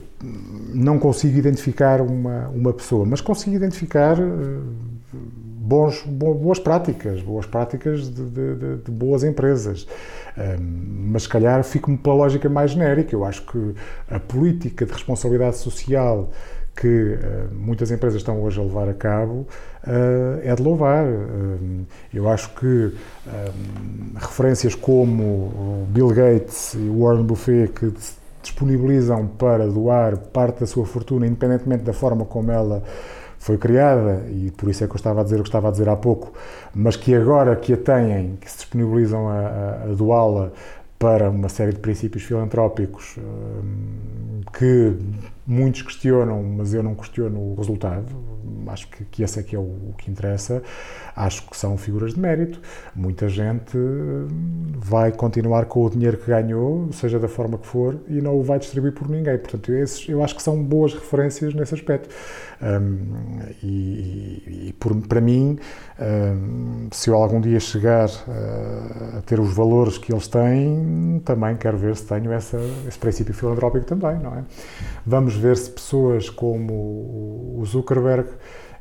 não consigo identificar uma, uma pessoa, mas consigo identificar eh, bons, bo- boas práticas, boas práticas de, de- de- boas empresas. Ahm, mas se calhar fico-me pela lógica mais genérica. Eu acho que a política de responsabilidade social que eh, muitas empresas estão hoje a levar a cabo eh, é de louvar. Eh, eu acho que referências como Bill Gates e Warren Buffett que disponibilizam para doar parte da sua fortuna, independentemente da forma como ela foi criada, e por isso é que eu estava a dizer o que estava a dizer há pouco, mas que agora que a têm, que se disponibilizam a, a, doá-la para uma série de princípios filantrópicos que muitos questionam, mas eu não questiono o resultado. Acho que, que esse é que é o, o que interessa. Acho que são figuras de mérito. Muita gente hum, vai continuar com o dinheiro que ganhou, seja da forma que for, e não o vai distribuir por ninguém. Portanto, esses, eu acho que são boas referências nesse aspecto. Hum, e, e- por- para mim, hum, se eu algum dia chegar uh, a ter os valores que eles têm, também quero ver se tenho essa, esse princípio filantrópico também, não é? Vamos ver se pessoas como o Zuckerberg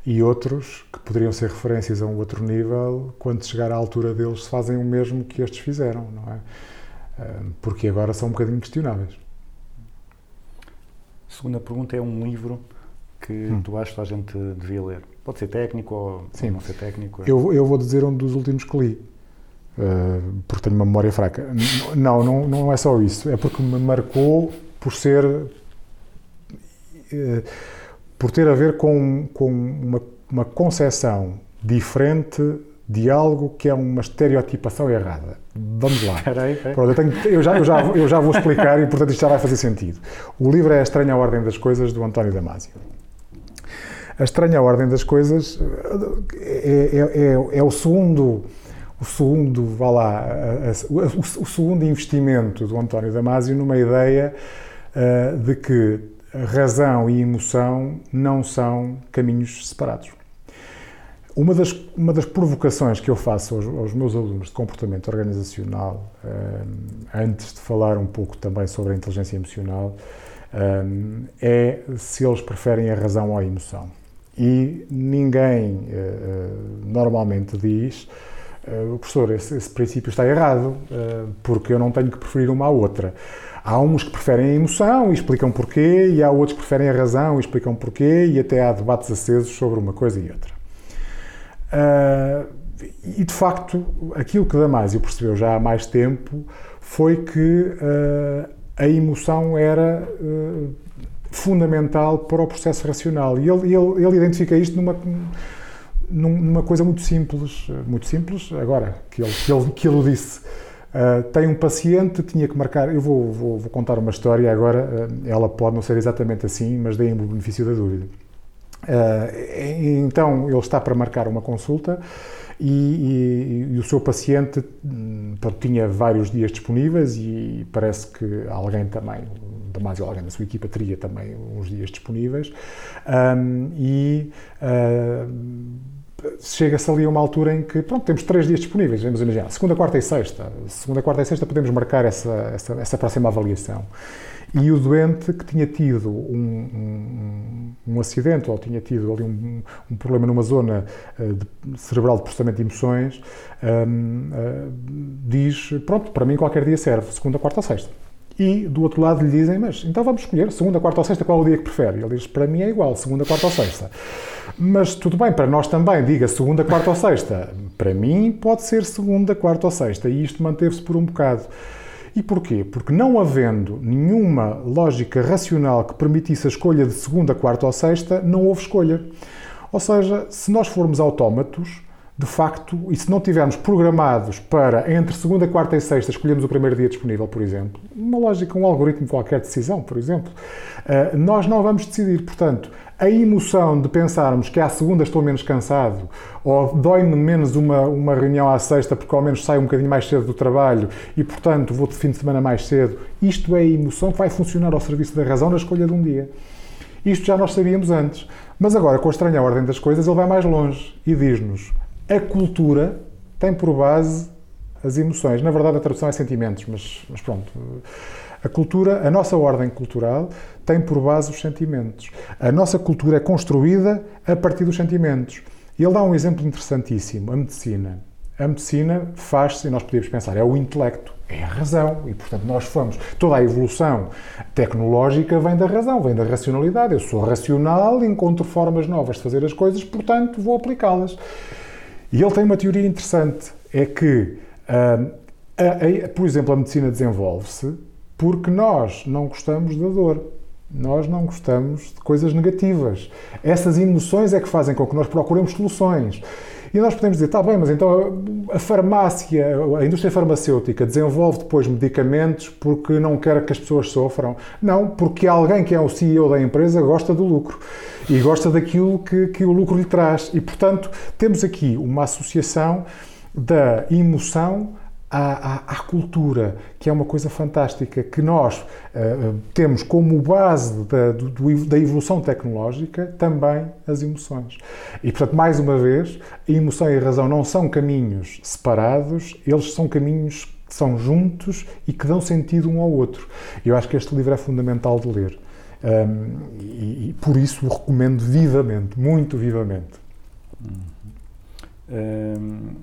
e outros, que poderiam ser referências a um outro nível, quando chegar à altura deles, fazem o mesmo que estes fizeram, não é? Hum, Porque agora são um bocadinho questionáveis. Segunda pergunta é um livro que tu achas que a gente devia ler. Pode ser técnico ou Sim. não ser técnico. Eu, eu vou dizer um dos últimos que li, uh, porque tenho uma memória fraca. Não, não, não é só isso. É porque me marcou por ser. Eh, por ter a ver com, com uma, uma concepção diferente de algo que é uma estereotipação errada. Vamos lá. Espera aí, espera aí. Pronto, eu, tenho- eu já, eu, já, vou- eu já vou explicar e, portanto, isto já vai fazer sentido. O livro é A Estranha Ordem das Coisas, do António Damasio. A Estranha Ordem das Coisas é, é- é- é o segundo, o segundo, vá lá, a- a- o, o- segundo investimento do António Damasio numa ideia ah, de que razão e emoção não são caminhos separados. Uma das, uma das provocações que eu faço aos, aos meus alunos de comportamento organizacional, ah, antes de falar um pouco também sobre a inteligência emocional, ah, é se eles preferem a razão ou a emoção. E ninguém ah, normalmente diz, ah, professor, esse, esse princípio está errado, ah, porque eu não tenho que preferir uma à outra. Há uns que preferem a emoção e explicam porquê, e há outros que preferem a razão e explicam porquê, e até há debates acesos sobre uma coisa e outra. Ah, e de facto, aquilo que Damásio percebeu já há mais tempo foi que ah, a emoção era ah, fundamental para o processo racional. E ele, ele, ele identifica isto numa, num- numa coisa muito simples, muito simples, agora que ele, que ele, que ele disse. Ah, tem um paciente que tinha que marcar. Eu vou, vou, vou contar uma história agora, ah, ela pode não ser exatamente assim, mas deem-me o benefício da dúvida. E- então ele está para marcar uma consulta e, e- e o seu paciente hum, pronto, tinha vários dias disponíveis e parece que alguém também, mais alguém da sua equipa teria também uns dias disponíveis Ahm, e chega-se ali a uma altura em que, pronto, temos três dias disponíveis, vamos imaginar, segunda, quarta e sexta. Segunda, quarta e sexta podemos marcar essa, essa, essa próxima avaliação. E o doente que tinha tido um, um, um acidente ou tinha tido ali um, um problema numa zona eh, de- cerebral de processamento de emoções, eh, diz, pronto, para mim qualquer dia serve, segunda, quarta ou sexta. E do outro lado lhe dizem, mas então vamos escolher segunda, quarta ou sexta, qual é o dia que prefere? Ele diz, para mim é igual, segunda, quarta ou sexta. Mas tudo bem, para nós também, diga segunda, quarta ou sexta. Para mim pode ser segunda, quarta ou sexta. E isto manteve-se por um bocado. E porquê? Porque não havendo nenhuma lógica racional que permitisse a escolha de segunda, quarta ou sexta, não houve escolha. Ou seja, se nós formos autómatos, de facto, e se não tivermos programados para, entre segunda, quarta e sexta, escolhermos o primeiro dia disponível, por exemplo, uma lógica, um algoritmo qualquer de decisão, por exemplo, eh, nós não vamos decidir. Portanto, a emoção de pensarmos que à segunda estou menos cansado, ou dói-me menos uma, uma reunião à sexta porque ao menos saio um bocadinho mais cedo do trabalho e, portanto, vou de fim de semana mais cedo, isto é a emoção que vai funcionar ao serviço da razão na escolha de um dia. Isto já nós sabíamos antes. Mas agora, com a estranha ordem das coisas, ele vai mais longe e diz-nos: a cultura tem por base as emoções. Na verdade, a tradução é sentimentos, mas, mas pronto. A cultura, a nossa ordem cultural, tem por base os sentimentos. A nossa cultura é construída a partir dos sentimentos. E ele dá um exemplo interessantíssimo: a medicina. A medicina faz-se, e nós podíamos pensar, é o intelecto, é a razão, e portanto nós fomos. Toda a evolução tecnológica vem da razão, vem da racionalidade. Eu sou racional, encontro formas novas de fazer as coisas, portanto vou aplicá-las. E ele tem uma teoria interessante, é que, ah, a- a- por exemplo, a medicina desenvolve-se porque nós não gostamos da dor. Nós não gostamos de coisas negativas. Essas emoções é que fazem com que nós procuremos soluções. E nós podemos dizer, está bem, mas então a farmácia, a indústria farmacêutica desenvolve depois medicamentos porque não quer que as pessoas sofram. Não, porque alguém que é o CEO da empresa gosta do lucro e gosta daquilo que, que o lucro lhe traz. E, portanto, temos aqui uma associação da emoção à, à, à, cultura, que é uma coisa fantástica, que nós uh, temos como base da, do, da, evolução tecnológica também as emoções. E, portanto, mais uma vez, a emoção e a razão não são caminhos separados, eles são caminhos que são juntos e que dão sentido um ao outro. Eu acho que este livro é fundamental de ler. Um, e, e, por isso o recomendo vivamente, muito vivamente. Hum.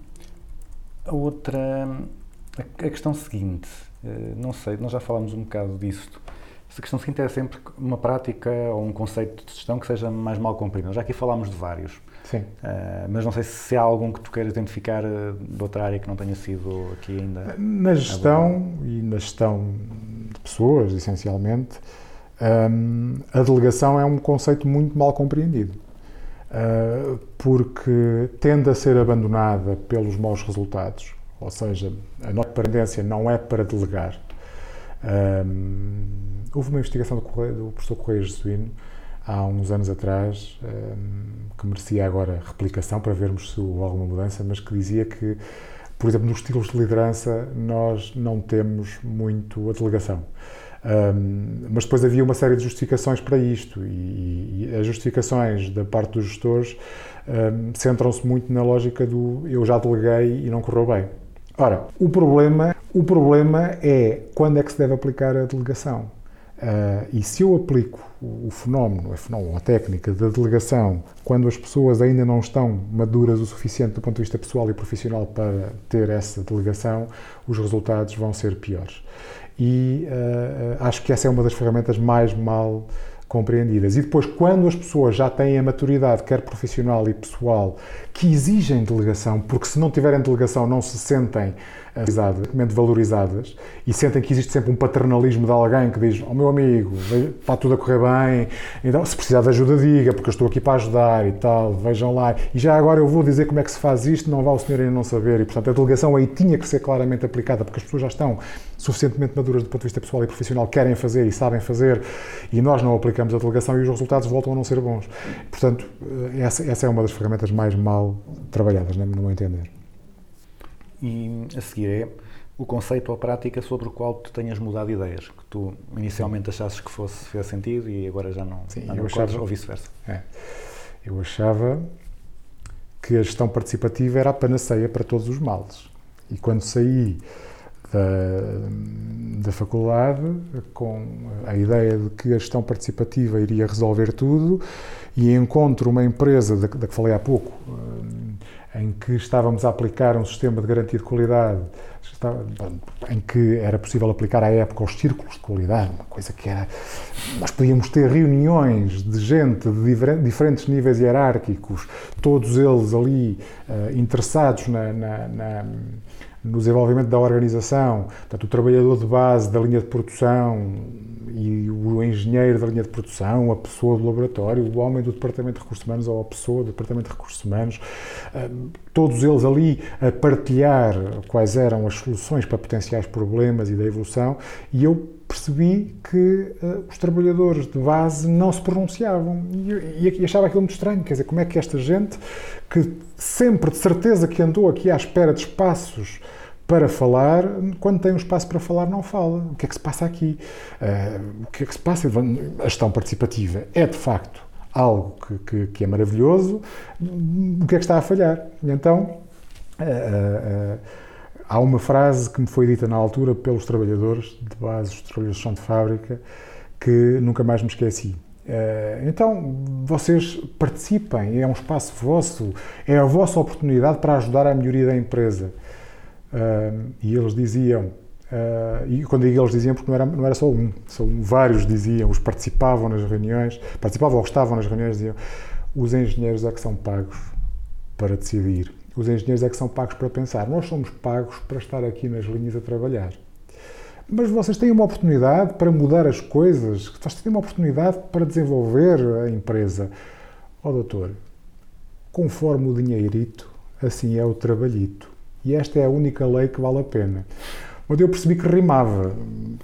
a outra a questão seguinte, eh, não sei, nós já falámos um bocado disto. A questão seguinte é sempre uma prática ou um conceito de gestão que seja mais mal compreendido. Já aqui falámos de vários. Sim. Uh, mas não sei se há algum que tu queiras identificar eh, de outra área que não tenha sido aqui ainda. Na gestão e na gestão de pessoas, essencialmente, um, a delegação é um conceito muito mal compreendido. Uh, porque tende a ser abandonada pelos maus resultados ou seja, a nossa dependência não é para delegar. Um, houve uma investigação do, do professor Correia Jesuíno há uns anos atrás um, que merecia agora replicação para vermos se houve alguma mudança, mas que dizia que, por exemplo, nos estilos de liderança nós não temos muito a delegação. Um, mas depois havia uma série de justificações para isto e, e as justificações da parte dos gestores um, centram-se muito na lógica do eu já deleguei e não correu bem. Ora, o problema, o problema é quando é que se deve aplicar a delegação. Uh, e se eu aplico o, fenómeno, a, fenómeno, a técnica da delegação, quando as pessoas ainda não estão maduras o suficiente do ponto de vista pessoal e profissional para ter essa delegação, os resultados vão ser piores. E uh, acho que essa é uma das ferramentas mais mal compreendidas. E depois, quando as pessoas já têm a maturidade, quer profissional e pessoal, que exigem delegação, porque se não tiverem delegação não se sentem valorizadas e sentem que existe sempre um paternalismo de alguém que diz: oh, meu amigo, está tudo a correr bem, então se precisar de ajuda, diga, porque eu estou aqui para ajudar e tal, vejam lá. E já agora eu vou dizer como é que se faz isto, não vá o senhor ainda não saber. E portanto a delegação aí tinha que ser claramente aplicada, porque as pessoas já estão suficientemente maduras do ponto de vista pessoal e profissional, querem fazer e sabem fazer, e nós não aplicamos a delegação e os resultados voltam a não ser bons. Portanto, essa, essa é uma das ferramentas mais mal trabalhadas, no meu entender. E a seguir é o conceito ou a prática sobre o qual tu tenhas mudado ideias, que tu inicialmente achasses que fosse fez sentido e agora já não, Sim, já não achava, ou vice-versa. É, eu achava que a gestão participativa era a panaceia para todos os males. E quando saí da, da faculdade com a ideia de que a gestão participativa iria resolver tudo e encontro uma empresa da, da que falei há pouco, em que estávamos a aplicar um sistema de garantia de qualidade, em que era possível aplicar à época os círculos de qualidade, uma coisa que era. Nós podíamos ter reuniões de gente de diferentes níveis hierárquicos, todos eles ali uh, interessados na, na, na no desenvolvimento da organização, portanto, o trabalhador de base da linha de produção e o engenheiro da linha de produção, a pessoa do laboratório, o homem do departamento de recursos humanos ou a pessoa do departamento de recursos humanos, eh, todos eles ali a partilhar quais eram as soluções para potenciais problemas e da evolução, e eu percebi que uh, os trabalhadores de base não se pronunciavam. E, e, e, achava aquilo muito estranho, quer dizer, como é que esta gente que sempre de certeza que andou aqui à espera de espaços para falar, quando tem um espaço para falar não fala. O que é que se passa aqui? Uh, o que é que se passa? A gestão participativa é de facto algo que, que, que é maravilhoso, o que é que está a falhar? E então, uh, Há uma frase que me foi dita na altura pelos trabalhadores de base, os trabalhadores de de fábrica, que nunca mais me esqueci. Então, vocês participem, é um espaço vosso, é a vossa oportunidade para ajudar a melhoria da empresa. Eh, e eles diziam, eh, e quando digo eles diziam, porque não era, não era só um, são vários diziam, os participavam nas reuniões, participavam ou estavam nas reuniões, diziam, os engenheiros é que são pagos para decidir os engenheiros é que são pagos para pensar. Nós somos pagos para estar aqui nas linhas a trabalhar. mas vocês têm uma oportunidade para mudar as coisas, vocês têm uma oportunidade para desenvolver a empresa. Ó doutor, conforme o dinheirito, assim é o trabalhito. E esta é a única lei que vale a pena. Onde eu percebi que rimava,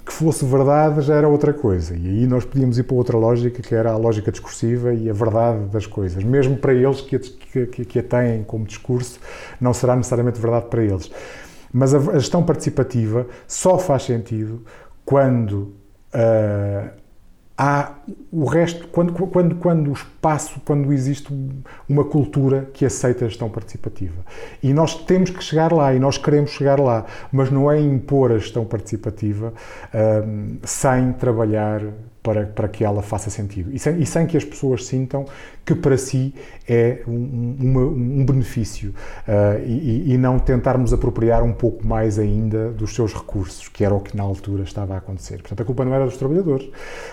que fosse verdade já era outra coisa. E aí nós podíamos ir para outra lógica, que era a lógica discursiva e a verdade das coisas. Mesmo para eles que a, que, que a têm como discurso, não será necessariamente verdade para eles. Mas a, a gestão participativa só faz sentido quando ah, há o resto, quando, quando, quando o espaço, quando existe uma cultura que aceita a gestão participativa. E nós temos que chegar lá e nós queremos chegar lá, mas não é impor a gestão participativa hum, sem trabalhar para, para que ela faça sentido e sem, e sem que as pessoas sintam que para si é um, uma- um benefício ah, e, e não tentarmos apropriar um pouco mais ainda dos seus recursos, que era o que na altura estava a acontecer. Portanto, a culpa não era dos trabalhadores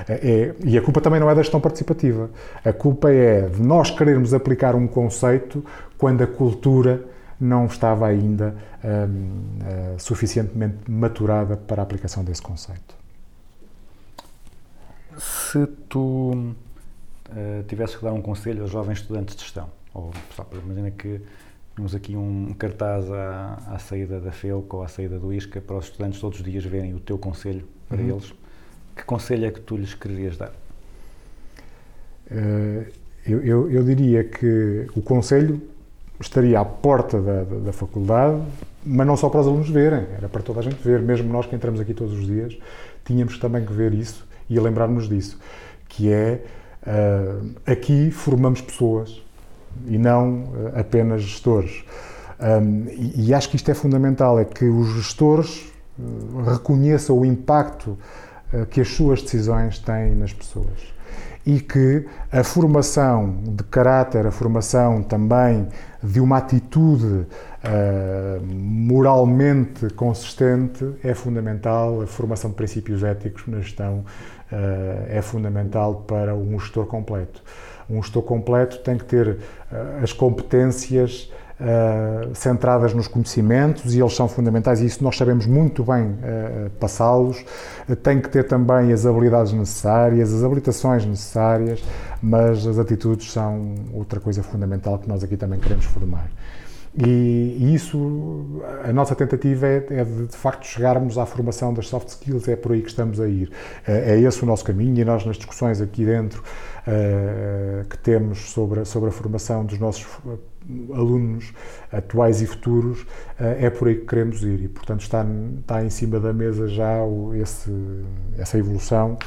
é, e a culpa também não é da gestão participativa. A culpa é de nós querermos aplicar um conceito quando a cultura não estava ainda ah, suficientemente maturada para a aplicação desse conceito. Se tu eh, tivesse que dar um conselho aos jovens estudantes de gestão, ou só, imagina que temos aqui um cartaz à, à saída da FEUC ou à saída do ISCA para os estudantes todos os dias verem o teu conselho para Uhum. eles, que conselho é que tu lhes querias dar? Eh, Eu, eu- eu diria que o Conselho estaria à porta da, da- da faculdade, mas não só para os alunos verem, era para toda a gente ver, mesmo nós que entramos aqui todos os dias, tínhamos também que ver isso e lembrar-nos disso, que é, eh, aqui formamos pessoas e não eh, apenas gestores. Um, e, e acho que isto é fundamental, é que os gestores eh, reconheçam o impacto que as suas decisões têm nas pessoas e que a formação de caráter, a formação também de uma atitude ah, moralmente consistente é fundamental, a formação de princípios éticos na gestão ah, é fundamental para um gestor completo. Um gestor completo tem que ter ah, as competências ah, centradas nos conhecimentos e eles são fundamentais e isso nós sabemos muito bem ah, passá-los. Tem que ter também as habilidades necessárias, as habilitações necessárias, mas as atitudes são outra coisa fundamental que nós aqui também queremos formar. E, e isso, a nossa tentativa é, é de, de facto chegarmos à formação das soft skills, é por aí que estamos a ir. É, é esse o nosso caminho e nós nas discussões aqui dentro eh, que temos sobre, a- sobre a formação dos nossos eh, alunos atuais e futuros, é por aí que queremos ir. E, portanto, está, está em cima da mesa já esse, essa evolução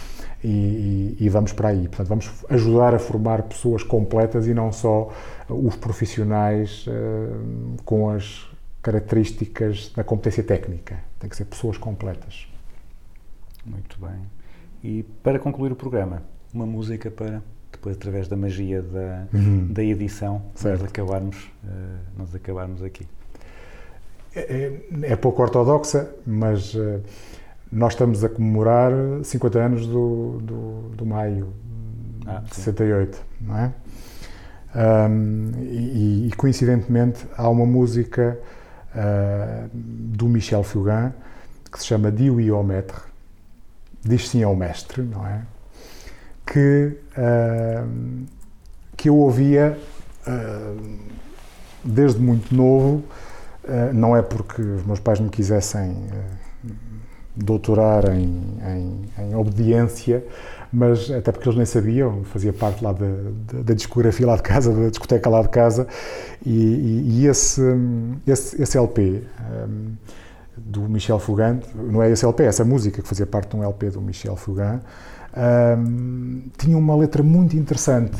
e, e- vamos para aí. Portanto, vamos ajudar a formar pessoas completas e não só os profissionais eh, com as características da competência técnica. Tem que ser pessoas completas. Muito bem. E para concluir o programa, uma música para, depois através da magia da, da edição, Certo. nós acabarmos, eh, nós acabarmos aqui. É, é- é pouco ortodoxa, mas eh, nós estamos a comemorar 50 anos do, do, do maio Ah, de sim. 68, não é? Ahm, e, e, coincidentemente há uma música ah, do Michel Fugain que se chama Dio e ao Maître, diz sim ao mestre, não é? Que, ahm, que eu ouvia ahm, desde muito novo, ah, não é porque os meus pais me quisessem ah, doutorar em, em, em obediência, mas até porque eles nem sabiam, fazia parte lá da, da, da discografia lá de casa, da discoteca lá de casa, e, e- e esse, esse, esse LP hum, do Michel Fugain, não é esse LP, é essa música que fazia parte de um LP do Michel Fugain, hum, tinha uma letra muito interessante,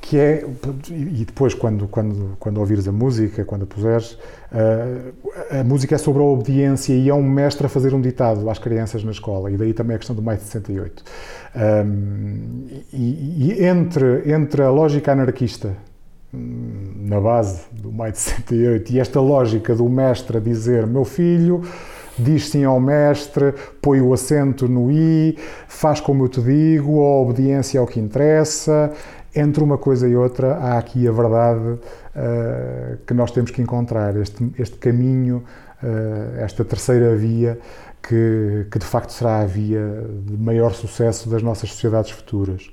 que é, e depois quando, quando, quando ouvires a música, quando a puseres, ah, a música é sobre a obediência e é um mestre a fazer um ditado às crianças na escola, e daí também a questão do maio de 68. Um, e, e entre, entre a lógica anarquista hum, na base do maio de 68 e esta lógica do mestre a dizer meu filho diz sim ao mestre, põe o acento no i, faz como eu te digo, a obediência é o que interessa. Entre uma coisa e outra, há aqui a verdade uh, que nós temos que encontrar, este, este caminho, uh, esta terceira via que, que de facto será a via de maior sucesso das nossas sociedades futuras.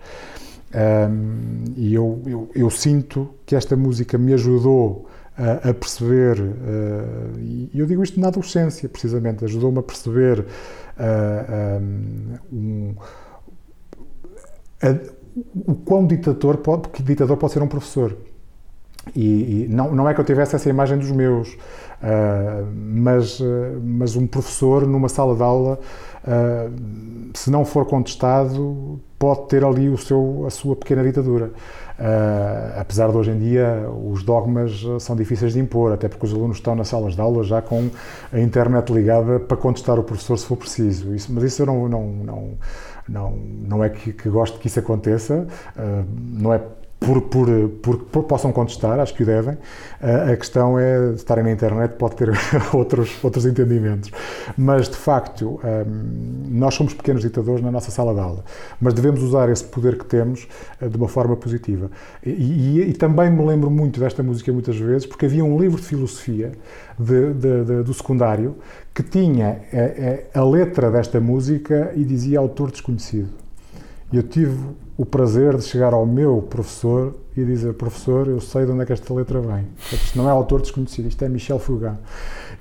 Um, e eu, eu, eu, sinto que esta música me ajudou a, perceber, uh, e eu digo isto na adolescência, precisamente, ajudou-me a perceber uh, um, a, o quão ditador pode, porque ditador pode ser um professor. E, e, não, não é que eu tivesse essa imagem dos meus, uh, mas, uh, mas um professor numa sala de aula, uh, se não for contestado, pode ter ali o seu, a sua pequena ditadura. Apesar de hoje em dia os dogmas são difíceis de impor, até porque os alunos estão nas salas de aula já com a internet ligada para contestar o professor se for preciso. Isso, mas isso eu não, não, não, não, não é que, que gosto que isso aconteça, não é por, por, por, por, possam contestar, acho que o devem. A questão é estarem na internet, pode ter outros, outros entendimentos. Mas, de facto, hum, nós somos pequenos ditadores na nossa sala de aula, mas devemos usar esse poder que temos eh, de uma forma positiva. E, e, e também me lembro muito desta música muitas vezes, porque havia um livro de filosofia de, de, de, do secundário que tinha a, eh, eh, a letra desta música e dizia autor desconhecido. Eu tive o prazer de chegar ao meu professor e dizer: Professor, eu sei de onde é que esta letra vem. Isto não é autor desconhecido, isto é Michel Fugain.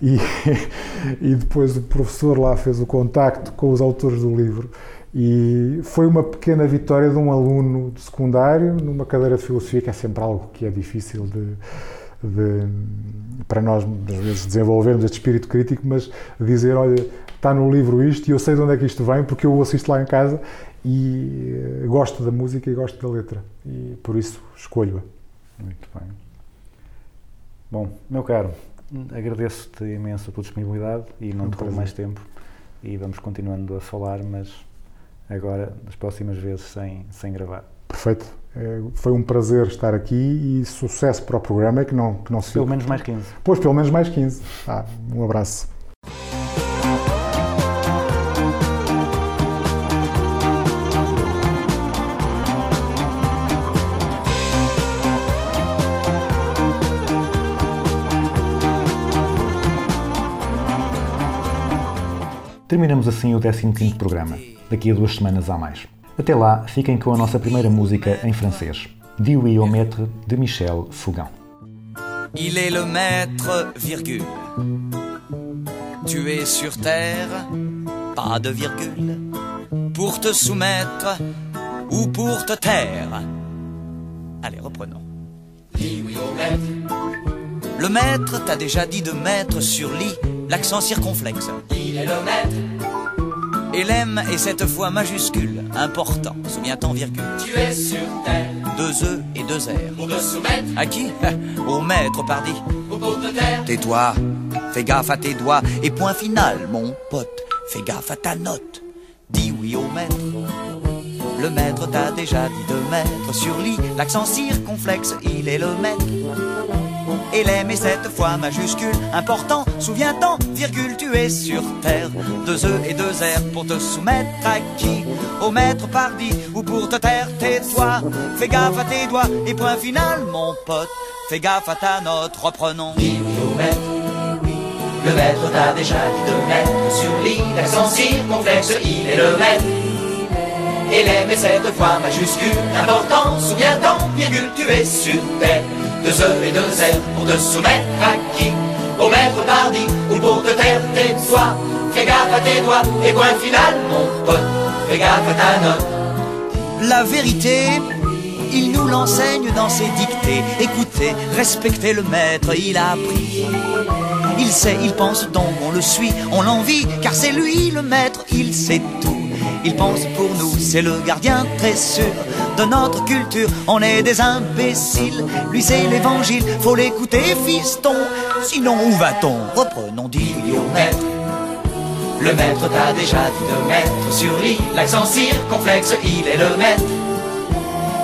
E, e depois o professor lá fez o contacto com os autores do livro. E foi uma pequena vitória de um aluno de secundário numa cadeira de filosofia, que é sempre algo que é difícil de, de, para nós, às vezes, desenvolvermos este espírito crítico, mas dizer: olha, está no livro isto e eu sei de onde é que isto vem, porque eu o assisto lá em casa e uh, gosto da música e gosto da letra e por isso escolho-a. Muito bem. Bom, meu caro, agradeço-te imenso a tua disponibilidade e não um te roubo mais tempo e vamos continuando a falar, mas agora, nas próximas vezes, sem, sem gravar. Perfeito. É, foi um prazer estar aqui e sucesso para o programa que não, que não se Pelo menos mais 15. Pois, pelo menos mais 15. Ah, um abraço. Terminamos assim o 15º programa, daqui a duas semanas a mais. Até lá, fiquem com a nossa primeira música em francês, Dewey au maître de Michel Fugain. Il est le maître, virgule. Tu es sur terre, pas de virgule, pour te soumettre ou pour te taire. Allez, reprenons. Le maître t'a déjà dit de mettre sur lit l'accent circonflexe. Il est le maître. Et l'M est cette fois majuscule, important. Souviens-t'en, virgule. Tu es sur terre. Deux E et deux R. Pour te soumettre. À qui Au maître, pardi. Ou pour te taire. Tais-toi, fais gaffe à tes doigts. Et point final, mon pote, fais gaffe à ta note. Dis oui au maître. Le maître t'a déjà dit de mettre sur lit l'accent circonflexe, il est le maître. Et est cette fois majuscule, important, souviens-t'en, virgule, tu es sur terre. Deux E et deux R pour te soumettre à qui? Au maître pardi ou pour te taire, tais-toi. Fais gaffe à tes doigts et point final, mon pote. Fais gaffe à ta note, reprenons. Oui. Le maître t'a déjà dit de mettre sur lit l'accent circonflexe, il est le maître. Et est cette fois majuscule, important, souviens-t'en, virgule, tu es sur terre. Deux E et deux R pour te soumettre à qui? Au maître pardi ou pour te taire, tais-toi. Fais gaffe à tes doigts et point final, mon pote. Fais gaffe à ta note. La vérité, il nous l'enseigne dans ses dictées. Écoutez, respectez le maître, il a appris. Il sait, il pense donc, on le suit, on l'envie, car c'est lui le maître, il sait tout. Il pense pour nous, c'est le gardien très sûr de notre culture. On est des imbéciles, lui c'est l'évangile, faut l'écouter, fiston. Sinon, où va-t-on? Reprenons, dit maître. Le maître t'a déjà dit de mettre sur lit l'accent circonflexe, il est le maître.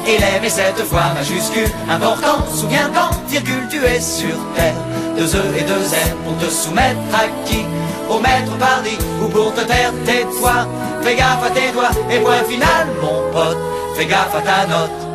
Et l'aime est cette fois majuscule, important, souviens-t'en, virgule, tu es sur terre. Deux E et deux R pour te soumettre à qui? Au maître pardi ou pour te taire, tais-toi. Fais gaffe à tes doigts et point final, mon pote. Fais gaffe à ta note.